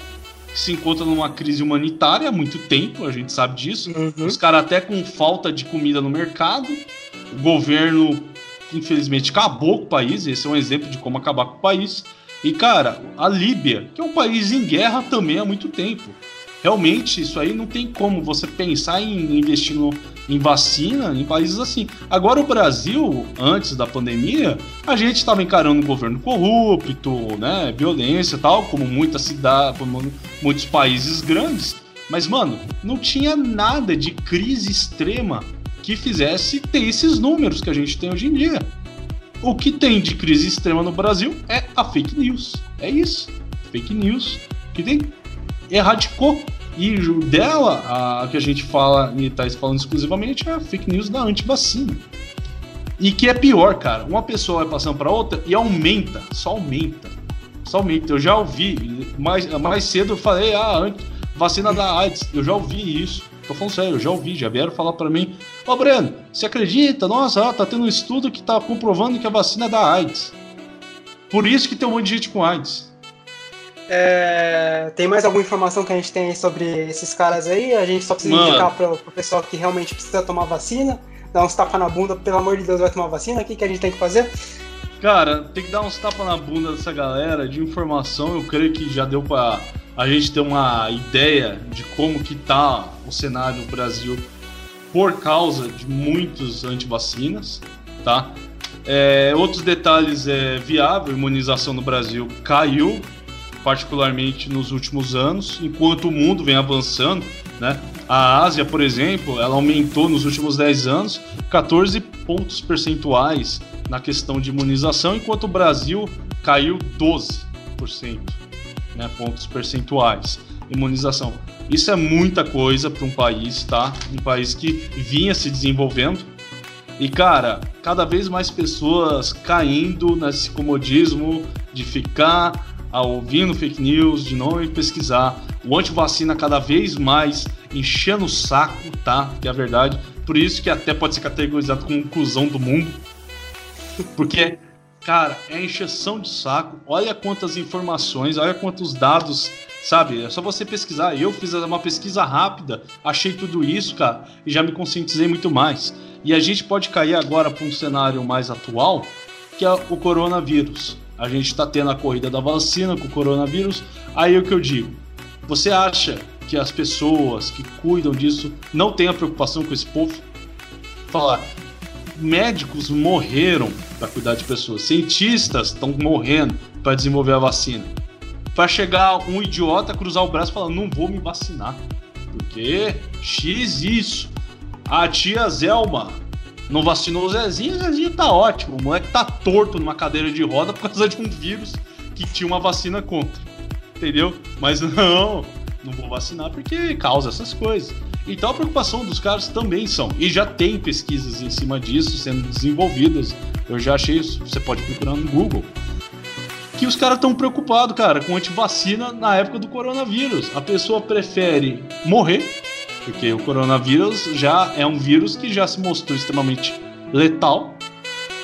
que se encontra numa crise humanitária há muito tempo, a gente sabe disso. Uhum. Os caras até com falta de comida no mercado. O governo, infelizmente, acabou com o país. Esse é um exemplo de como acabar com o país. E, cara, a Líbia, que é um país em guerra também há muito tempo realmente isso aí não tem como você pensar em investir no, em vacina em países assim. Agora o Brasil, antes da pandemia, a gente estava encarando um governo corrupto, né, violência tal, como muitas cidades, como muitos países grandes. Mas mano, não tinha nada de crise extrema que fizesse ter esses números que a gente tem hoje em dia. O que tem de crise extrema no Brasil é a fake news. É isso. Fake news que tem erradicou. E dela, a que a gente fala e tá falando exclusivamente é a fake news da antivacina. E que é pior, cara. Uma pessoa vai passando para outra e aumenta, só aumenta. Só aumenta. Eu já ouvi, mais, mais cedo eu falei, ah, vacina da AIDS. Eu já ouvi isso. Tô falando sério, eu já ouvi, já vieram falar para mim: Ô Breno, você acredita? Nossa, tá tendo um estudo que tá comprovando que a vacina é da AIDS. Por isso que tem um monte de gente com AIDS. É, tem mais alguma informação que a gente tem sobre esses caras aí? A gente só precisa Mano. indicar pro, pro pessoal que realmente precisa tomar vacina, dar uns tapas na bunda, pelo amor de Deus, vai tomar vacina? O que, que a gente tem que fazer? Cara, tem que dar uns tapas na bunda dessa galera de informação. Eu creio que já deu para a gente ter uma ideia de como que tá o cenário no Brasil por causa de muitos antivacinas, tá? É, outros detalhes é viável, a imunização no Brasil caiu, particularmente nos últimos anos, enquanto o mundo vem avançando, né? A Ásia, por exemplo, ela aumentou nos últimos 10 anos 14 pontos percentuais na questão de imunização, enquanto o Brasil caiu 12% né, pontos percentuais imunização. Isso é muita coisa para um país, tá? Um país que vinha se desenvolvendo. E cara, cada vez mais pessoas caindo nesse comodismo de ficar ouvindo fake news, de não ir pesquisar. O antivacina cada vez mais enchendo o saco, tá? Que é a verdade. Por isso que até pode ser categorizado como inclusão do mundo. Porque, cara, é encheção de saco. Olha quantas informações, olha quantos dados, sabe? É só você pesquisar. Eu fiz uma pesquisa rápida, achei tudo isso, cara, e já me conscientizei muito mais. E a gente pode cair agora para um cenário mais atual, que é o coronavírus. A gente está tendo a corrida da vacina com o coronavírus. Aí o que eu digo: você acha que as pessoas que cuidam disso não têm a preocupação com esse povo? Falar, médicos morreram para cuidar de pessoas, cientistas estão morrendo para desenvolver a vacina. Para chegar um idiota cruzar o braço e falar: não vou me vacinar, porque X isso. A tia Zelma não vacinou o Zezinho, o Zezinho tá ótimo. O moleque tá torto numa cadeira de roda por causa de um vírus que tinha uma vacina contra. Entendeu? Mas não, não vou vacinar porque causa essas coisas. Então a preocupação dos caras também são. E já tem pesquisas em cima disso sendo desenvolvidas. Eu já achei isso. Você pode procurar no Google. Que os caras estão preocupados, cara, com antivacina na época do coronavírus. A pessoa prefere morrer, porque o coronavírus já é um vírus que já se mostrou extremamente letal,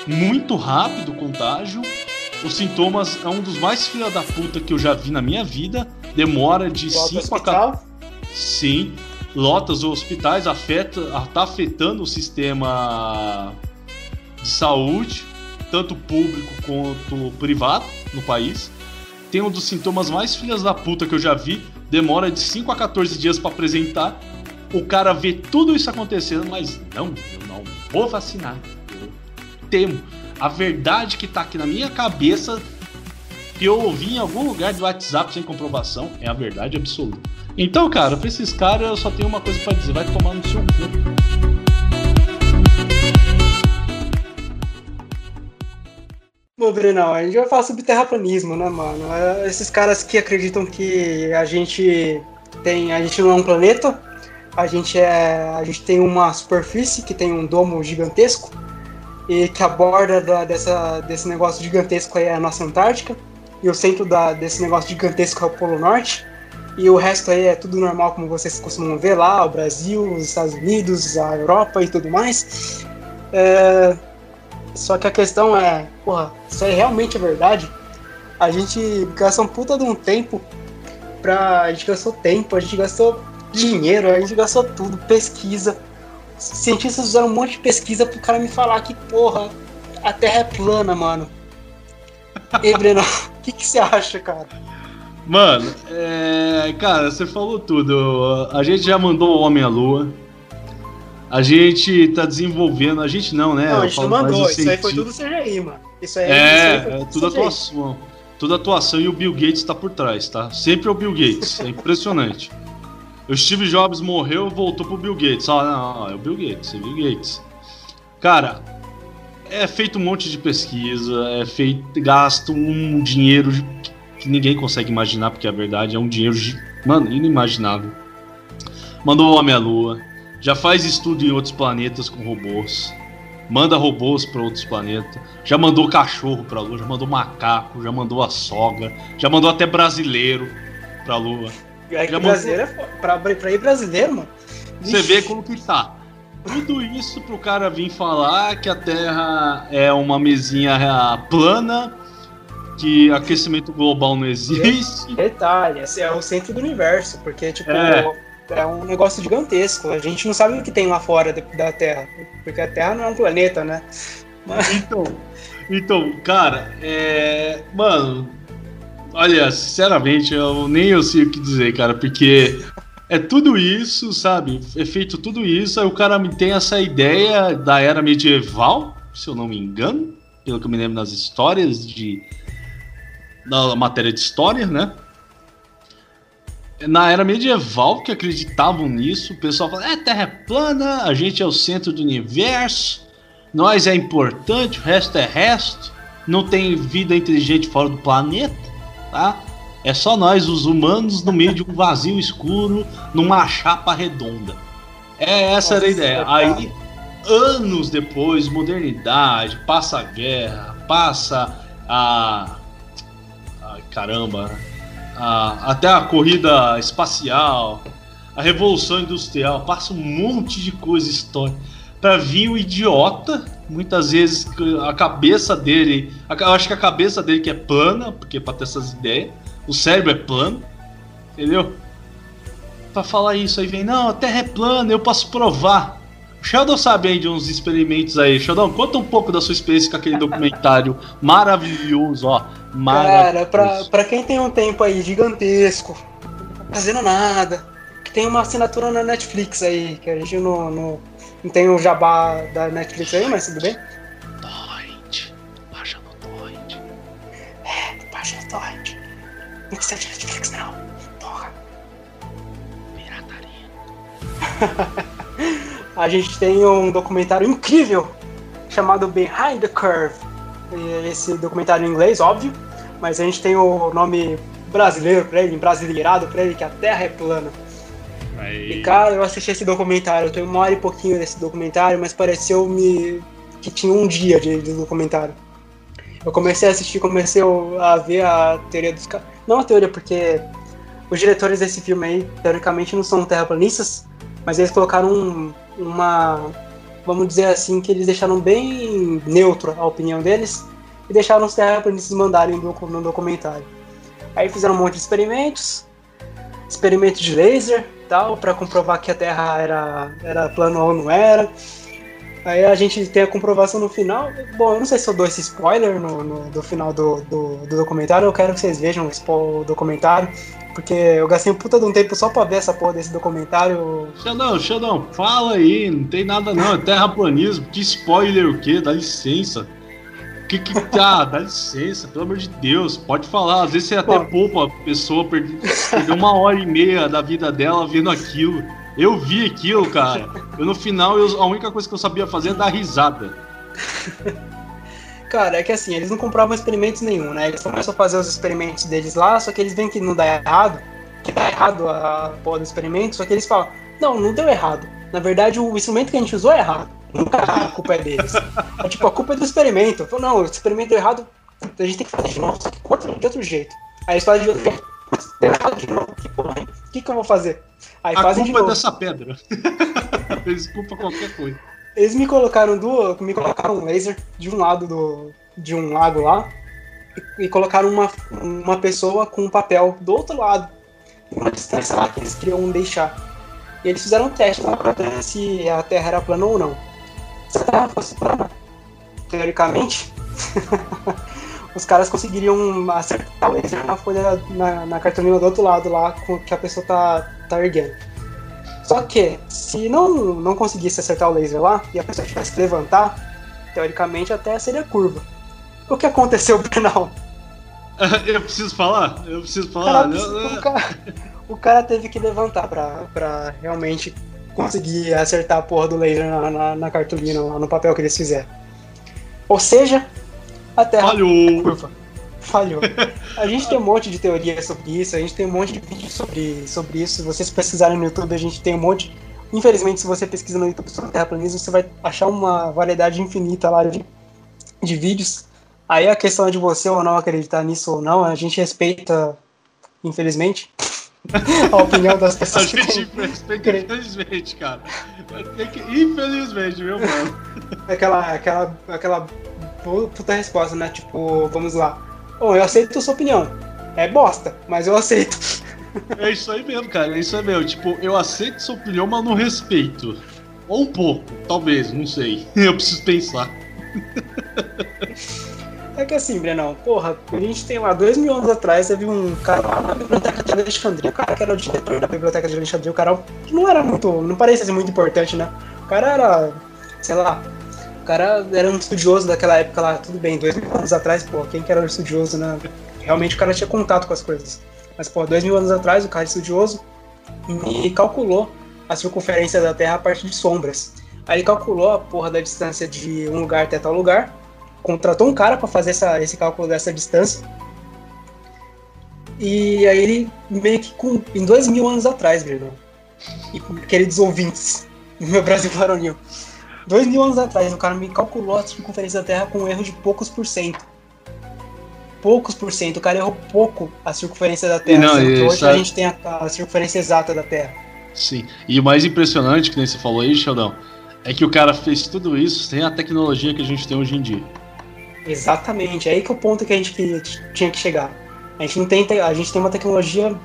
muito rápido o contágio. Os sintomas é um dos mais filha da puta que eu já vi na minha vida. Demora de 5 a 4. Sim, lota os hospitais, afeta, tá afetando o sistema de saúde, tanto público quanto privado no país. Tem um dos sintomas mais filhas da puta que eu já vi, demora de 5 a 14 dias para apresentar. O cara vê tudo isso acontecendo, mas não, eu não vou vacinar. Eu temo. A verdade que tá aqui na minha cabeça, que eu ouvi em algum lugar do WhatsApp sem comprovação, é a verdade absoluta. Então, cara, pra esses caras eu só tenho uma coisa para dizer: vai tomar no seu cu. Bom, Brenão, a gente vai falar sobre terraplanismo, né, mano? É, esses caras que acreditam que a gente tem. A gente não é um planeta, a gente é. A gente tem uma superfície que tem um domo gigantesco e que a borda da, dessa, desse negócio gigantesco aí é a nossa Antártica. E o centro da, desse negócio gigantesco é o Polo Norte. E o resto aí é tudo normal, como vocês costumam ver lá, o Brasil, os Estados Unidos, a Europa e tudo mais. É... Só que a questão é, porra, isso é realmente verdade? A gente gastou um puta de um tempo pra. A gente gastou tempo, a gente gastou dinheiro, a gente gastou tudo, pesquisa. Os cientistas fizeram um monte de pesquisa pro cara me falar que, porra, a Terra é plana, mano. E Breno, o que, que você acha, cara? Mano, é, cara, você falou tudo. A gente já mandou o Homem à Lua. A gente tá desenvolvendo. A gente não, né? Não, a gente não mandou. Isso aí foi tudo CGI, mano. Isso aí, é, isso aí é tudo atuação. Tudo atuação e o Bill Gates tá por trás, tá? Sempre é o Bill Gates. É impressionante. o Steve Jobs morreu, voltou pro Bill Gates. Ah, não, é o Bill Gates, é o Bill Gates. Cara, é feito um monte de pesquisa, é feito, gasto um dinheiro que ninguém consegue imaginar, porque a verdade é um dinheiro, mano, inimaginável. Mandou o Homem à Lua, já faz estudo em outros planetas com robôs, manda robôs para outros planetas, já mandou cachorro para a Lua, já mandou macaco, já mandou a sogra, já mandou até brasileiro para a Lua. É que brasileiro mandou... é pra, pra ir brasileiro, mano. Você vê como que tá. Tudo isso pro cara vir falar que a Terra é uma mesinha plana, que aquecimento global não existe. Detalhe, é o centro do universo, porque, tipo, é. é. um negócio gigantesco. A gente não sabe o que tem lá fora da Terra, porque a Terra não é um planeta, né? Mas... Então, então, cara, é. Mano, olha, sinceramente, eu nem eu sei o que dizer, cara, porque é tudo isso, sabe? É feito tudo isso, aí o cara tem essa ideia da era medieval, se eu não me engano, pelo que eu me lembro nas histórias de. na matéria de história, né? Na era medieval que acreditavam nisso, o pessoal fala: é, Terra é plana, a gente é o centro do universo, nós é importante, o resto é resto, não tem vida inteligente fora do planeta, tá? É só nós, os humanos, no meio de um vazio escuro, numa chapa redonda. É, essa Nossa, era a ideia. Aí, anos depois, modernidade, passa a guerra, passa a. Ai, caramba. A... até a corrida espacial, a revolução industrial, passa um monte de coisa histórica. Pra vir o idiota, muitas vezes a cabeça dele. Eu acho que a cabeça dele que é plana, porque pra ter essas ideias o cérebro é plano, entendeu? Pra falar isso aí vem, não, a Terra é plana, eu posso provar. O Sheldon sabe aí de uns experimentos aí. Sheldon, conta um pouco da sua experiência com aquele documentário maravilhoso, ó. Maravilhoso. Cara, pra quem tem um tempo aí gigantesco, fazendo nada, que tem uma assinatura na Netflix aí, que a gente não, não, não tem o um jabá da Netflix aí, mas tudo bem? Torrent. Baixa no Torrent. É, baixa no Torrent. Não precisa de Netflix, não. Porra. Pirataria. a gente tem um documentário incrível chamado Behind the Curve. Esse documentário em inglês, óbvio, mas a gente tem o nome brasileiro pra ele, brasileirado pra ele, que a Terra é plana. Aí. E cara, eu assisti esse documentário, eu tenho uma hora e pouquinho desse documentário, mas pareceu-me que tinha um dia de, de documentário. Eu comecei a assistir, comecei a ver a teoria dos caras. Não a teoria, porque os diretores desse filme aí, teoricamente, não são terraplanistas, mas eles colocaram um, uma. Vamos dizer assim, que eles deixaram bem neutro a opinião deles e deixaram os terraplanistas mandarem no documentário. Aí fizeram um monte de experimentos, experimentos de laser tal, para comprovar que a Terra era, era plana ou não era. Aí a gente tem a comprovação no final. Bom, eu não sei se eu dou esse spoiler no, no do final do, do, do, documentário. Eu quero que vocês vejam o documentário. Porque eu gastei um puta de um tempo só pra ver essa porra desse documentário. Xandão, Xandão, fala aí, não tem nada não, é terraplanismo. Que spoiler o quê? Dá licença. Que que tá? Dá licença, pelo amor de Deus, pode falar. Às vezes você até poupa a pessoa, perdeu uma hora e meia da vida dela vendo aquilo. Eu vi aquilo, cara. Eu no final, eu, a única coisa que eu sabia fazer é dar risada. Cara, é que assim, eles não comprovam experimentos nenhum, né? Eles começam a fazer os experimentos deles lá, só que eles veem que não dá errado, que dá errado a porra do experimento, só que eles falam, não, não deu errado. Na verdade, o instrumento que a gente usou é errado. Nunca a culpa é deles. É tipo, a culpa é do experimento. Falo, não, o experimento deu errado, a gente tem que fazer de novo, de outro jeito. Aí eles falam de outro jeito. Deu errado de novo, que porra, hein? O que, que eu vou fazer? Aí a fazem culpa de é dessa pedra. Desculpa qualquer coisa. Eles me colocaram do, me colocaram um laser de um lado do, de um lago lá e, e colocaram uma, uma pessoa com um papel do outro lado, uma distância lá que eles queriam deixar. E eles fizeram um teste lá pra ver se a Terra era plana ou não. Se a Terra fosse plana, teoricamente, os caras conseguiriam acertar o laser na folha, na, na cartolina do outro lado lá, com, que a pessoa tá, tá erguendo. Só que, se não, não conseguisse acertar o laser lá, e a pessoa tivesse que levantar, teoricamente a Terra seria curva. O que aconteceu, Bernal? Eu preciso falar? Eu preciso falar? Cara, o, cara, o, cara, teve que levantar pra, pra realmente conseguir acertar a porra do laser na, na, na cartolina, lá no papel que eles fizeram. Ou seja, a Terra Falhou. Curva. Falhou. A gente tem um monte de teoria sobre isso, a gente tem um monte de vídeos sobre, sobre isso. Se vocês pesquisarem no YouTube, a gente tem um monte. Infelizmente, se você pesquisa no YouTube sobre terraplanismo, você vai achar uma variedade infinita lá de, de vídeos. Aí a questão é de você ou não acreditar nisso ou não, a gente respeita, infelizmente. a opinião das pessoas. A gente respeita, infelizmente, cara. Que, infelizmente, meu mano? Aquela, aquela, aquela puta resposta, né? Tipo, vamos lá. Bom, eu aceito a sua opinião. É bosta, mas eu aceito. É isso aí mesmo, cara. É isso aí mesmo. Tipo, eu aceito sua opinião, mas não respeito. Ou um pouco, talvez, não sei. Eu preciso pensar. É que assim, Brenão, porra, a gente tem lá, dois mil anos atrás, teve um cara lá na biblioteca de Alexandria, o cara que era o diretor da biblioteca de Alexandria, o cara não era muito, não parecia ser muito importante, né? O cara era, sei lá, o cara era um estudioso daquela época lá, tudo bem, dois mil anos atrás, pô, quem que era um estudioso, né? Realmente o cara tinha contato com as coisas. Mas, pô, dois mil anos atrás, o cara estudioso e calculou a circunferência da Terra a partir de sombras. Aí ele calculou a porra da distância de um lugar até tal lugar, contratou um cara para fazer essa, esse cálculo dessa distância. E aí ele meio que com, em dois mil anos atrás, irmão. E queridos ouvintes do meu Brasil varonil. Dois mil anos atrás, o cara me calculou a circunferência da Terra com um erro de poucos por cento. Poucos por cento. O cara errou pouco a circunferência da Terra. Não, hoje a gente tem a, a, circunferência exata da Terra. Sim. E o mais impressionante, que nem você falou aí, Sheldon, é que o cara fez tudo isso sem a tecnologia que a gente tem hoje em dia. Exatamente, é aí que é o ponto que a gente tinha que chegar. A gente não tem, a gente tem uma tecnologia,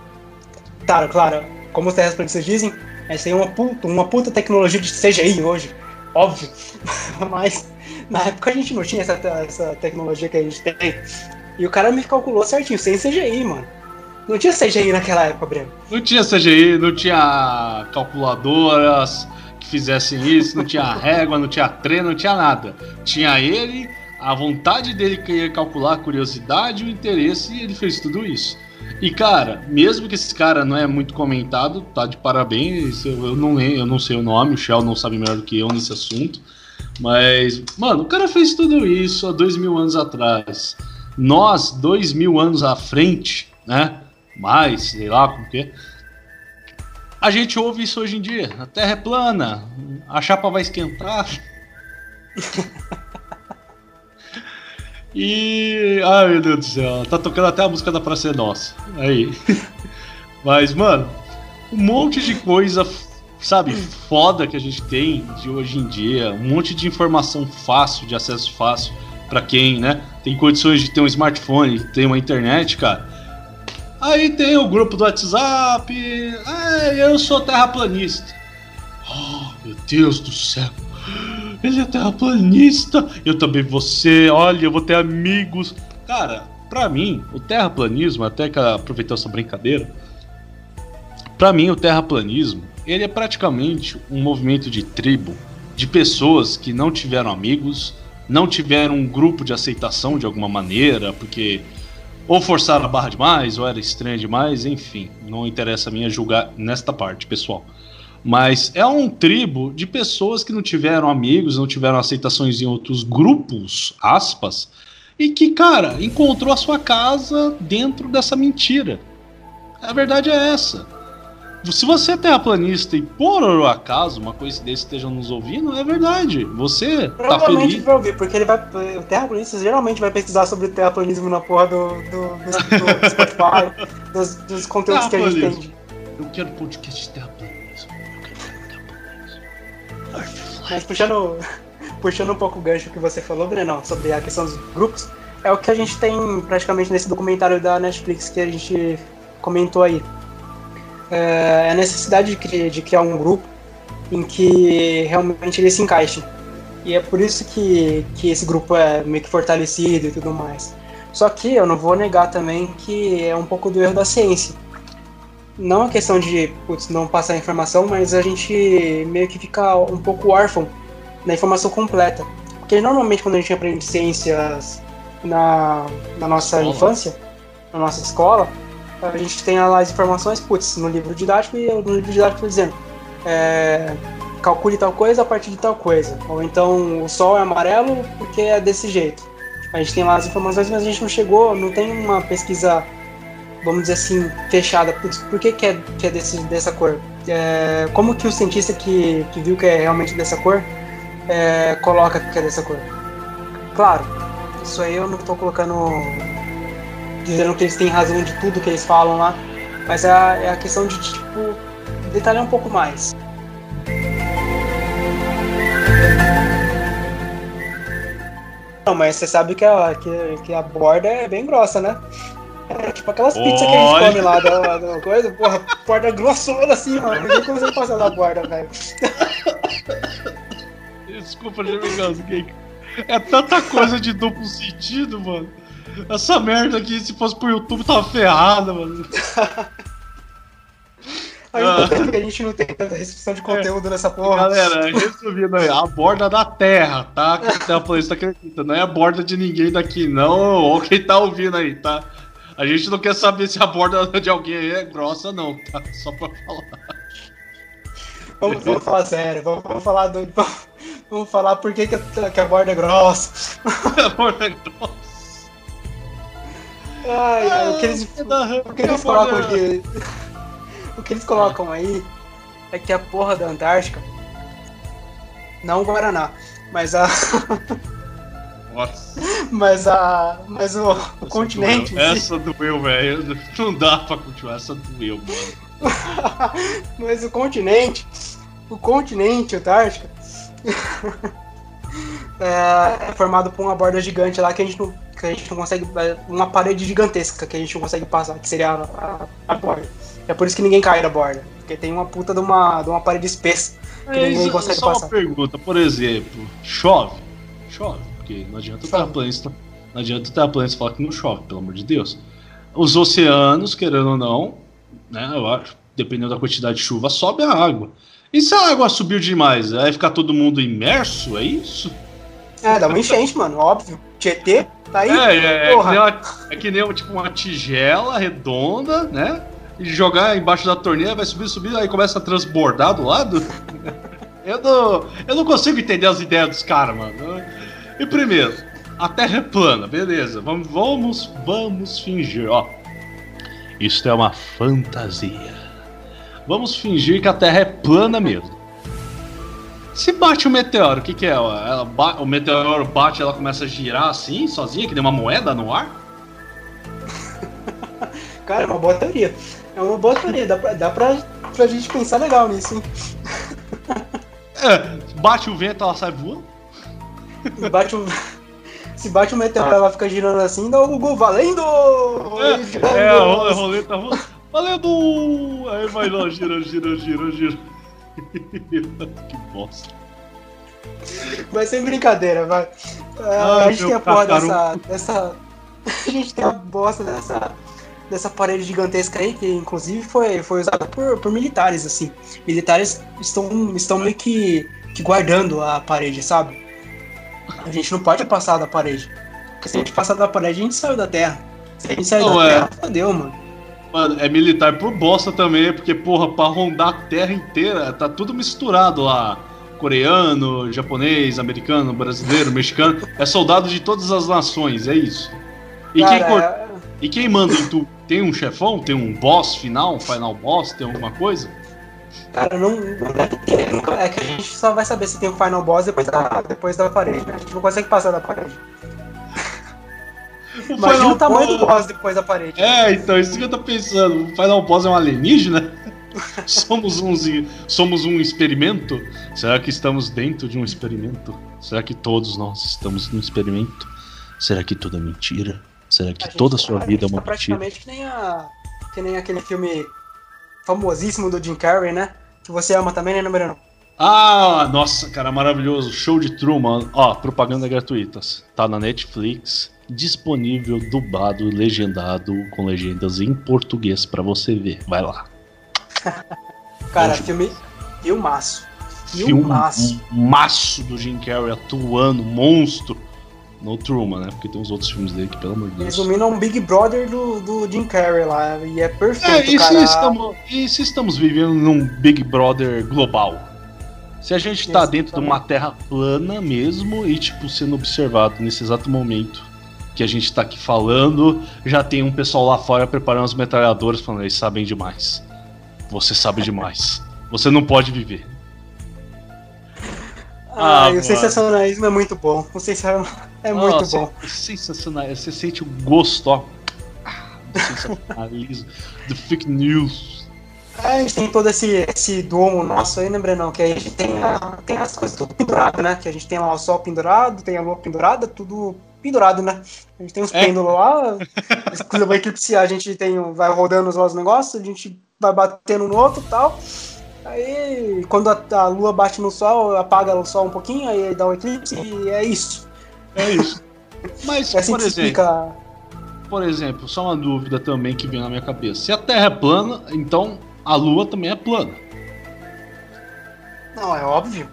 claro, claro, como os terraplanistas dizem, essa aí é uma puta, uma puta tecnologia de CGI hoje, óbvio. Mas na época a gente não tinha essa, essa tecnologia que a gente tem. E o cara me calculou certinho, sem CGI, mano. Não tinha CGI naquela época, Breno. Não tinha CGI, não tinha calculadoras que fizessem isso, não tinha régua, não tinha treino, não tinha nada. Tinha ele a vontade dele querer calcular a curiosidade o interesse, e ele fez tudo isso. E cara, mesmo que esse cara não é muito comentado, tá de parabéns. Eu, não, eu não sei o nome, o Shell não sabe melhor do que eu nesse assunto. Mas, mano, o cara fez tudo isso há dois mil anos atrás. Nós, dois mil anos à frente, né? Mais, sei lá como que. A gente ouve isso hoje em dia. A Terra é plana, a chapa vai esquentar. E. Ai meu Deus do céu, tá tocando até a música da Praça é Nossa. Aí. Mas, mano, um monte de coisa, sabe, foda que a gente tem de hoje em dia, um monte de informação fácil, de acesso fácil para quem, né, tem condições de ter um smartphone, ter uma internet, cara. Aí tem o grupo do WhatsApp, é, eu sou terraplanista. Oh, meu Deus do céu. Ele é terraplanista. Eu também ser. Olha, eu vou ter amigos. Cara, pra mim, o terraplanismo, até que aproveitar essa brincadeira, pra mim o terraplanismo, ele é praticamente um movimento de tribo, de pessoas que não tiveram amigos, não tiveram um grupo de aceitação de alguma maneira, porque ou forçaram a barra demais, ou era estranha demais, enfim, não interessa a mim julgar nesta parte, pessoal. Mas é um tribo de pessoas que não tiveram amigos, não tiveram aceitações em outros grupos, aspas, e que, cara, encontrou a sua casa dentro dessa mentira. A verdade é essa. Se você é terraplanista e por acaso uma coincidência esteja nos ouvindo, é verdade. Você tá feliz. vai ouvir, porque ele vai. O terraplanista geralmente vai pesquisar sobre terraplanismo na porra do, do, do, do Spotify, dos, dos conteúdos que a gente tem. Eu quero podcast de terraplanismo. Mas puxando, puxando um pouco o gancho que você falou, Brenão, sobre a questão dos grupos, é o que a gente tem praticamente nesse documentário da Netflix que a gente comentou aí. É a necessidade de criar, de criar um grupo em que realmente ele se encaixe. E é por isso que, que esse grupo é meio que fortalecido e tudo mais. Só que eu não vou negar também que é um pouco do erro da ciência não a questão de putz, não passar a informação, mas a gente meio que fica um pouco órfão da informação completa. Porque normalmente quando a gente aprende ciências na, na nossa infância, na nossa escola, a gente tem lá as informações, putz, no livro didático e no livro didático dizendo é, calcule tal coisa a partir de tal coisa. Ou então o sol é amarelo porque é desse jeito. A gente tem lá as informações, mas a gente não chegou, não tem uma pesquisa vamos dizer assim, fechada. Por, por que, que, é, que é desse, dessa cor? É, como que o cientista que, que viu que é realmente dessa cor é, coloca que é dessa cor? Claro, isso aí eu não estou colocando. dizendo que eles têm razão de tudo que eles falam lá, Mas é a, é a questão de, tipo, detalhar um pouco mais. Não, mas você sabe que a, que, que a borda é bem grossa, né? Tipo aquelas pizzas que a gente come lá da, da coisa, porra, borda grossona assim, mano. Ninguém consegue passar da borda, velho. Desculpa, Jamigão, é tanta coisa de duplo sentido, mano. Essa merda aqui, se fosse pro YouTube, tava ferrada, mano. Ainda ah. que a gente não tem tanta restrição de conteúdo é. nessa porra. Galera, resumindo aí, a borda da terra, tá? Que a Terraplanista acredita. Não é a borda de ninguém daqui, não. Ou quem tá ouvindo aí, tá? A gente não quer saber se a borda de alguém aí é grossa, não, tá? Só pra falar. Vamos, vamos falar sério, vamos, vamos falar do. Vamos falar por que, que, a, que a borda é grossa. a borda é grossa. Ai, ai, o que eles, o que eles colocam aqui. O que eles colocam aí é que a porra da Antártica. Não o Guaraná, mas a. Nossa. Mas a. Mas o, o continente. Doeu. Essa doeu, velho. Não dá pra continuar, essa doeu, mano. mas o continente. O continente Antártica. é, é, formado por uma borda gigante lá que a gente não, que a gente não consegue. Uma parede gigantesca que a gente não consegue passar, que seria a, a, a borda. É por isso que ninguém cai da borda. Porque tem uma puta de uma, de uma parede espessa que é, ninguém consegue só passar. uma pergunta, por exemplo, chove? Chove, porque não adianta o terraplanista. Não adianta o terraplanista falar que não chove, pelo amor de Deus. Os oceanos, querendo ou não, né, eu acho, dependendo da quantidade de chuva, sobe a água. E se a água subiu demais? Vai ficar todo mundo imerso? É isso? É, dá uma enchente, mano, óbvio. Tietê, tá aí? É, é, é que nem, uma, é que nem tipo uma tigela redonda, né? E jogar embaixo da torneira, vai subir, subir, aí começa a transbordar do lado. eu, não, eu não consigo entender as ideias dos caras, mano. E primeiro, a Terra é plana, beleza. Vamos, vamos, vamos fingir, ó. Isso é uma fantasia. Vamos fingir que a Terra é plana mesmo. Se bate o um meteoro, o que, que é? Ela o meteoro bate ela começa a girar assim, sozinha, que nem uma moeda no ar? Cara, é uma boa teoria. É uma boa teoria, dá pra, dá pra, pra gente pensar legal nisso, hein? É, bate o vento, ela sai voando? Bate o... Se bate o meteoro, ah. ela fica girando assim, dá o Google valendo! É, é a roleta Valendo! Aí vai lá, gira, gira, gira, gira. que bosta. Vai ser brincadeira, vai. Ah, a gente tem a porra dessa, dessa. A gente tem a bosta dessa. Dessa parede gigantesca aí, que inclusive foi, foi usada por, por militares, assim. Militares estão, estão meio que, que guardando a parede, sabe? A gente não pode passar da parede. Porque se a gente passar da parede, a gente saiu da Terra. Se a gente sair da é. Terra, fodeu, mano. Mano, é militar por bosta também, porque, porra, pra rondar a terra inteira, tá tudo misturado lá. Coreano, japonês, americano, brasileiro, mexicano. É soldado de todas as nações, é isso. E, Cara, quem, cor... é... e quem manda em tu? Tem um chefão? Tem um boss final? Um final boss? Tem alguma coisa? Cara, não, É que a gente só vai saber se tem um final boss depois da, depois da parede, né? A gente não consegue passar da parede. O Imagina Final o tamanho boss... do boss depois da parede. É, então, isso que eu tô pensando. O Final Boss é um alienígena? somos, uns, somos um experimento? Será que estamos dentro de um experimento? Será que todos nós estamos num experimento? Será que tudo é mentira? Será que a toda a sua tá, vida é uma tá mentira? Praticamente que nem, a, que nem aquele filme famosíssimo do Jim Carrey, né? Que você ama também, né, número Ah, nossa, cara, maravilhoso. Show de Truman. Ó, propaganda gratuitas. Tá na Netflix disponível dublado, legendado com legendas em português para você ver. Vai lá. Cara, Hoje... filme filmaço. Filmaço. Maço do Jim Carrey atuando, monstro. No Truman, né? Porque tem uns outros filmes dele que, pelo amor de Deus. Resumindo, é um Big Brother do, do Jim Carrey lá. E é perfeito, é, e cara. Se estamos, e se estamos vivendo num Big Brother global? Se a gente tá dentro de uma terra plana mesmo e, tipo, sendo observado nesse exato momento que a gente tá aqui falando, já tem um pessoal lá fora preparando os metralhadores falando, eles sabem demais. Você sabe demais. Você não pode viver. Ah, ah o sensacionalismo é muito bom. O sensacionalismo é muito bom. Sensacional. Você sente o gosto, ó. do sensacionalismo, do fake news. É, a gente tem todo esse, esse domo nosso aí, né, não, que a gente tem, a, tem as coisas tudo pendurado, né? Que a gente tem lá o sol pendurado, tem a lua pendurada, tudo pendurado, né? A gente tem uns é. pêndulos lá, quando vai eclipsear, a gente tem, vai rodando os nossos negócios, a gente vai batendo no outro e tal. Aí, quando a, a, lua bate no sol, apaga o sol um pouquinho, aí dá um eclipse e é isso. É isso. Mas, é assim por exemplo, explica... por exemplo, só uma dúvida também que vem na minha cabeça. Se a Terra é plana, então a lua também é plana. Não, é óbvio.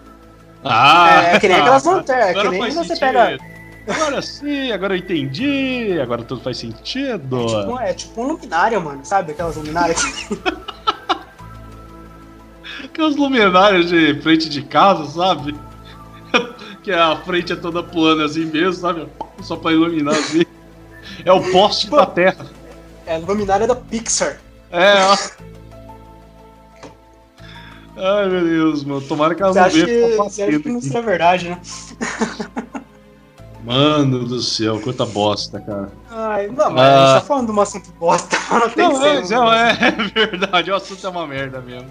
Ah! É, é que nem aquelas montanhas, é que nem você sentido. pega... Agora sim, agora eu entendi, agora tudo faz sentido. É tipo, é tipo um luminário, mano, sabe? Aquelas luminárias. Aquelas luminárias de frente de casa, sabe? Que a frente é toda plana assim mesmo, sabe? Só pra iluminar assim. É o poste da Terra. É a luminária da Pixar. É, ó. Ai, meu Deus, mano. Tomara que elas não vejam. Você acha que não seja verdade, né? Mano do céu, quanta bosta, cara. Ai, não, mas ah. a gente tá falando de um assunto bosta. Não, tem não, é, não, é, é verdade, o assunto é uma merda mesmo.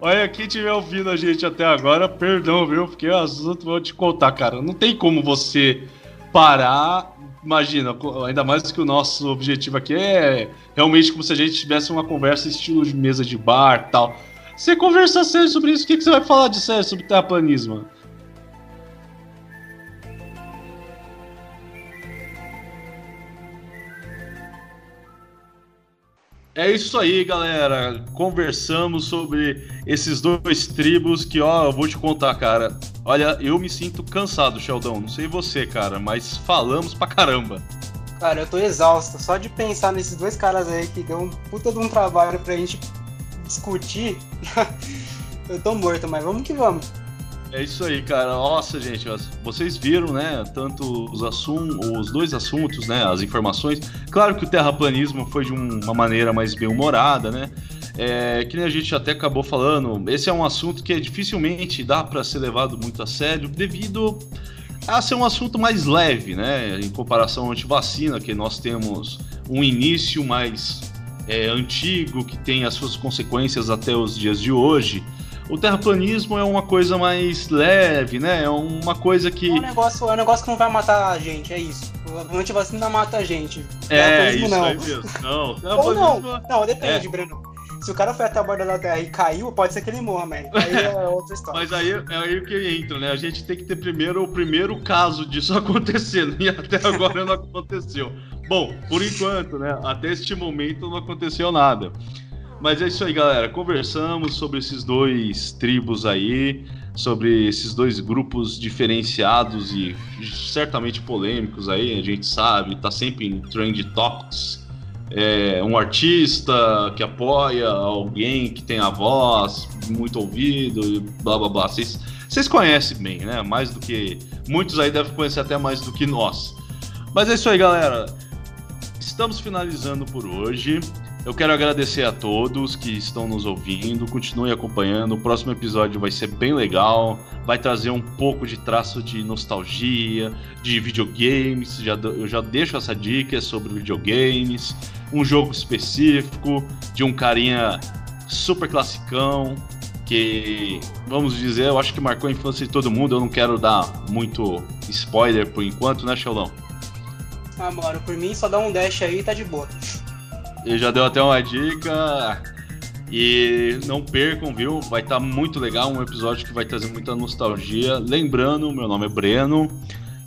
Olha, quem estiver ouvindo a gente até agora, perdão, viu? Porque o assunto vou te contar, cara. Não tem como você parar. Imagina, ainda mais que o nosso objetivo aqui é realmente como se a gente tivesse uma conversa estilo de mesa de bar tal. Você conversar sério sobre isso, o que, que você vai falar de sério sobre terraplanismo? É isso aí, galera. Conversamos sobre esses dois tribos que, ó, eu vou te contar, cara. Olha, eu me sinto cansado, Sheldon. Não sei você, cara, mas falamos pra caramba. Cara, eu tô exausto. Só de pensar nesses dois caras aí que deu um puta de um trabalho pra gente discutir. eu tô morto, mas vamos que vamos. É isso aí, cara. Nossa, gente, vocês viram, né? Tanto os assuntos, os dois assuntos, né? As informações. Claro que o terraplanismo foi de uma maneira mais bem humorada, né? É, que nem a gente até acabou falando, esse é um assunto que dificilmente dá para ser levado muito a sério, devido a ser um assunto mais leve, né? Em comparação ao antivacina, que nós temos um início mais é, antigo, que tem as suas consequências até os dias de hoje. O terraplanismo é uma coisa mais leve, né? É uma coisa que. É um negócio, é um negócio que não vai matar a gente, é isso. O antivacina mata a gente. É, isso não. Não, Ou não. Não, depende, é. Breno. Se o cara foi até a borda da Terra e caiu, pode ser que ele morra, man. Aí é outra história. Mas aí é aí que entra, né? A gente tem que ter primeiro o primeiro caso disso acontecendo. E até agora não aconteceu. Bom, por enquanto, né? Até este momento não aconteceu nada. Mas é isso aí, galera. Conversamos sobre esses dois tribos aí, sobre esses dois grupos diferenciados e certamente polêmicos aí, a gente sabe, tá sempre em trend topics. É, um artista que apoia alguém que tem a voz muito ouvido e blá blá blá. Vocês, vocês conhecem bem, né? Mais do que. Muitos aí devem conhecer até mais do que nós. Mas é isso aí, galera. Estamos finalizando por hoje. Eu quero agradecer a todos que estão nos ouvindo, continue acompanhando. O próximo episódio vai ser bem legal, vai trazer um pouco de traço de nostalgia, de videogames. Já, eu já deixo essa dica sobre videogames, um jogo específico de um carinha super classicão que, vamos dizer, eu acho que marcou a infância de todo mundo. Eu não quero dar muito spoiler por enquanto, né, Xelão? Ah, mano, por mim só dá um dash aí e tá de boa. Ele já deu até uma dica. E não percam, viu? Vai estar tá muito legal, um episódio que vai trazer muita nostalgia. Lembrando, meu nome é Breno.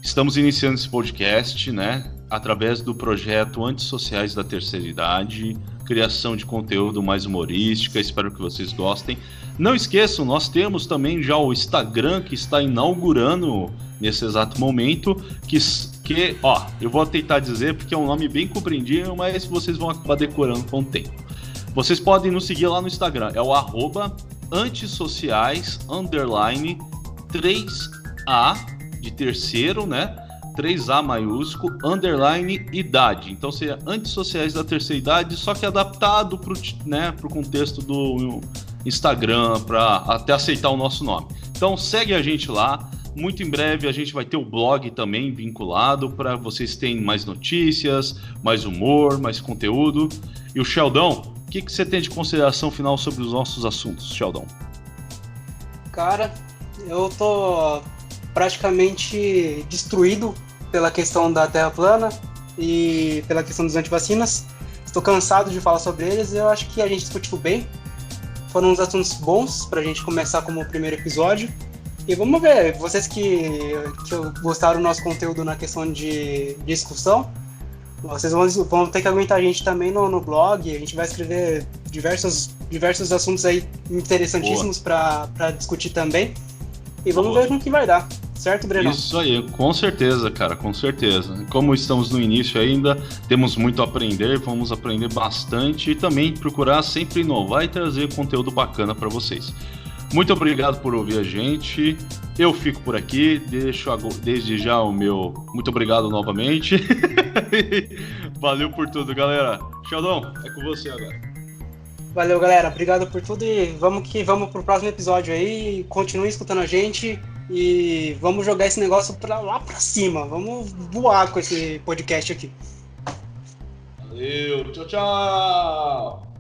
Estamos iniciando esse podcast, né? Através do projeto Antissociais da Terceira Idade, criação de conteúdo mais humorística. Espero que vocês gostem. Não esqueçam, nós temos também já o Instagram que está inaugurando nesse exato momento, que que, ó, eu vou tentar dizer porque é um nome bem compreendível, mas vocês vão acabar decorando com o tempo. Vocês podem nos seguir lá no Instagram, é o arroba antissociais, underline, 3A de terceiro, né? 3A maiúsculo, underline, idade. Então seria antissociais da terceira idade, só que adaptado pro, né, contexto do Instagram, para até aceitar o nosso nome. Então segue a gente lá, muito em breve a gente vai ter o blog também vinculado para vocês terem mais notícias, mais humor, mais conteúdo. E o Sheldon, o que, que você tem de consideração final sobre os nossos assuntos, Sheldon? Cara, eu tô praticamente destruído pela questão da Terra plana e pela questão dos antivacinas. Estou cansado de falar sobre eles. Eu acho que a gente discutiu bem. Foram uns assuntos bons para a gente começar como primeiro episódio. E vamos ver, vocês que, que gostaram do nosso conteúdo na questão de discussão, vocês vão, vão ter que aguentar a gente também no, no blog. A gente vai escrever diversos, diversos assuntos aí interessantíssimos para discutir também. E vamos Boa. ver no que vai dar. Certo, Breno? Isso aí, com certeza, cara, com certeza. Como estamos no início ainda, temos muito a aprender, vamos aprender bastante e também procurar sempre inovar e trazer conteúdo bacana para vocês. Muito obrigado por ouvir a gente. Eu fico por aqui, deixo desde já o meu muito obrigado novamente. Valeu por tudo, galera. Sheldon, é com você agora. Valeu, galera. Obrigado por tudo e vamos que vamos pro próximo episódio aí. Continue escutando a gente e vamos jogar esse negócio pra lá pra cima. Vamos voar com esse podcast aqui. Valeu, tchau, tchau.